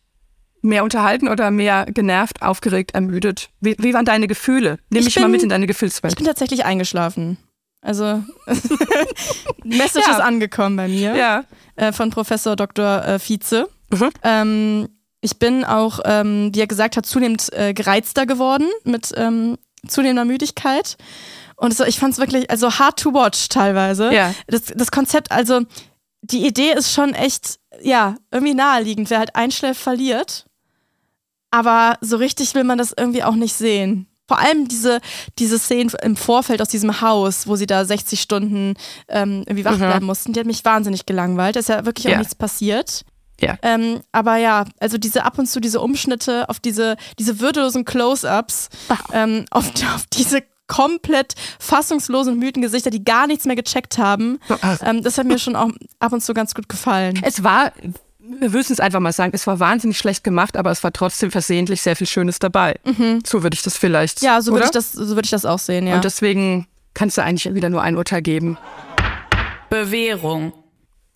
D: mehr unterhalten oder mehr genervt, aufgeregt, ermüdet? Wie, wie waren deine Gefühle? Nimm
E: Ich
D: mich mal
E: bin-
D: mit in deine
E: Ich
D: Gefühlswelt.
E: bin tatsächlich eingeschlafen. Also, Message
D: Ja.
E: ist angekommen bei mir.
D: Ja.
E: Äh, von Professor Dr. Äh, Vize.
D: Mhm.
E: Ähm, ich bin auch, ähm, wie er gesagt hat, zunehmend äh, gereizter geworden mit ähm, zunehmender Müdigkeit. Und so, ich fand es wirklich, also hard to watch teilweise.
D: Ja.
E: Das, das Konzept, also die Idee ist schon echt, ja, irgendwie naheliegend. Wer halt einschläft, verliert. aber so richtig will man das irgendwie auch nicht sehen. Vor allem diese, diese Szenen im Vorfeld aus diesem Haus, wo sie da 60 Stunden ähm, irgendwie wach
D: Mhm.
E: bleiben mussten, die hat mich wahnsinnig gelangweilt. Da ist ja wirklich auch
D: Ja.
E: nichts passiert.
D: Ja.
E: Ähm, aber ja, also diese ab und zu diese Umschnitte auf diese, diese würdelosen Close-ups, ähm, auf, auf diese komplett fassungslosen müden Gesichter, die gar nichts mehr gecheckt haben. Ähm, das hat mir schon auch ab und zu ganz gut gefallen.
D: Es war, wir müssen es einfach mal sagen, es war wahnsinnig schlecht gemacht, aber es war trotzdem versehentlich sehr viel Schönes dabei. So würde ich das vielleicht.
E: Mhm. Ja, so würde ich das, so würde ich das auch sehen, ja.
D: Und deswegen kannst du eigentlich wieder nur ein Urteil geben.
A: Bewährung.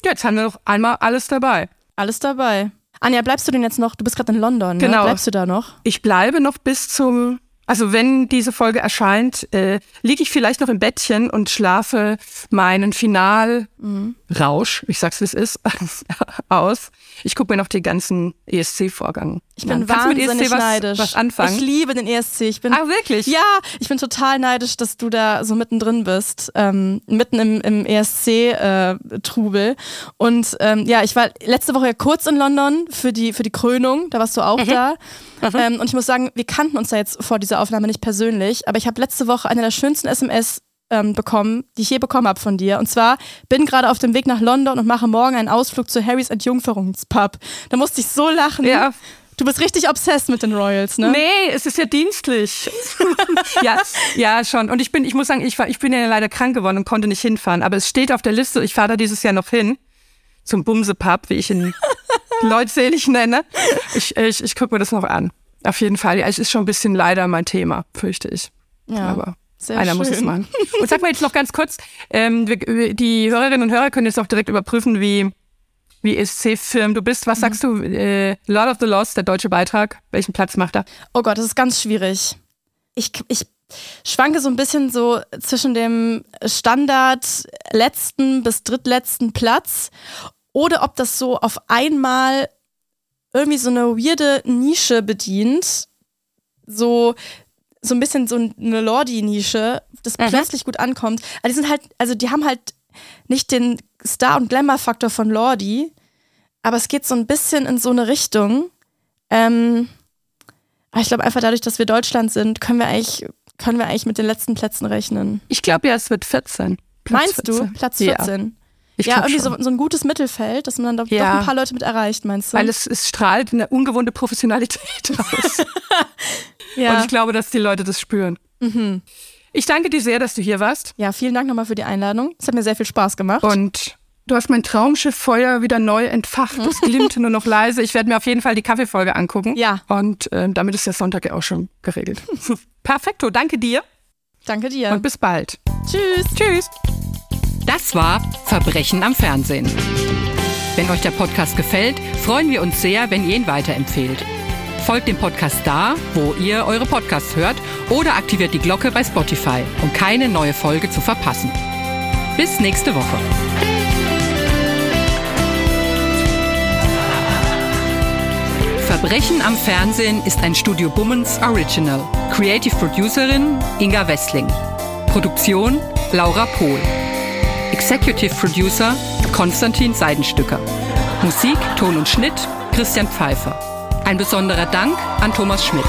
D: Ja, jetzt haben wir noch einmal alles dabei.
E: Alles dabei. Anja, bleibst du denn jetzt noch? Du bist gerade in London, ne?
D: Genau.
E: Bleibst du da noch?
D: Ich bleibe noch bis zum, also wenn diese Folge erscheint, äh, liege ich vielleicht noch im Bettchen und schlafe meinen Finalrausch, ich sag's wie es ist, aus. Ich gucke mir noch den ganzen ESC-Vorgang
E: Ich bin
D: an. Kannst du mit
E: wahnsinnig
D: ESC
E: neidisch.
D: was anfangen?
E: Ich liebe den ESC. Ich bin,
D: Ah, wirklich?
E: Ja, ich bin total neidisch, dass du da so mittendrin bist, ähm, mitten im, im ESC-Trubel. und ähm, ja, ich war letzte Woche ja kurz in London für die, für die Krönung, da warst du auch da. Ähm, und ich muss sagen, wir kannten uns da jetzt vor dieser Aufnahme nicht persönlich, aber ich habe letzte Woche eine der schönsten SMS ähm, bekommen, die ich je bekommen habe von dir. Und zwar bin gerade auf dem Weg nach London und mache morgen einen Ausflug zu Harrys Entjungferungspub. Da musste ich so lachen.
D: Ja.
E: Du bist richtig obsessed mit den Royals, ne?
D: Nee, es ist ja dienstlich. ja, ja, schon. Und ich bin, ich muss sagen, ich, war, ich bin ja leider krank geworden und konnte nicht hinfahren. Aber es steht auf der Liste, ich fahre da dieses Jahr noch hin. Zum Bumsepub, wie ich ihn leutselig nenne. Ich, ich, ich gucke mir das noch an. Auf jeden Fall. Ja, es ist schon ein bisschen leider mein Thema, fürchte ich.
E: Ja,
D: Aber
E: sehr
D: einer muss
E: schön.
D: es machen. Und sag mal jetzt noch ganz kurz, ähm, die Hörerinnen und Hörer können jetzt auch direkt überprüfen, wie, wie ESC-Film du bist.
E: Mhm.
D: Was sagst du? Äh, Lord of the Lost, der deutsche Beitrag. Welchen Platz macht er?
E: Oh Gott, das ist ganz schwierig. Ich, ich schwanke so ein bisschen so zwischen dem Standard letzten bis drittletzten Platz oder ob das so auf einmal irgendwie so eine weirde Nische bedient. So, so ein bisschen so eine Lordi-Nische, das plötzlich gut ankommt. Aber die sind halt, also die haben halt nicht den Star- und Glamour-Faktor von Lordi, aber es geht so ein bisschen in so eine Richtung. Ähm, aber ich glaube einfach dadurch, dass wir Deutschland sind, können wir eigentlich, können wir eigentlich mit den letzten Plätzen rechnen.
D: Ich glaube ja, es wird 14. Platz
E: Meinst
D: 14.
E: du? Platz
D: Ja.
E: 14.
D: Ich
E: ja, irgendwie so, so ein gutes Mittelfeld, dass man dann doch,
D: Ja.
E: doch ein paar Leute mit erreicht, meinst du?
D: Weil es, es strahlt eine ungewohnte Professionalität aus.
E: ja.
D: Und ich glaube, dass die Leute das spüren.
E: Mhm.
D: Ich danke dir sehr, dass du hier warst.
E: ja, vielen Dank nochmal für die Einladung. Es hat mir sehr viel Spaß gemacht.
D: Und du hast mein Traumschifffeuer wieder neu entfacht. Das glimmte nur noch leise. Ich werde mir auf jeden Fall die Kaffeefolge angucken.
E: Ja.
D: Und äh, damit ist der Sonntag ja auch schon geregelt. Perfekto, danke dir
E: Danke dir.
D: und bis bald.
E: Tschüss.
D: Tschüss.
C: Das war Verbrechen am Fernsehen. Wenn euch der Podcast gefällt, freuen wir uns sehr, wenn ihr ihn weiterempfehlt. Folgt dem Podcast da, wo ihr eure Podcasts hört oder aktiviert die Glocke bei Spotify, um keine neue Folge zu verpassen. Bis nächste Woche. Verbrechen am Fernsehen ist ein Studio Bummens Original. Creative Producerin Inga Wessling. Produktion Laura Pohl. Executive Producer Konstantin Seidenstücker. Musik, Ton und Schnitt Christian Pfeiffer. Ein besonderer Dank an Thomas Schmidt.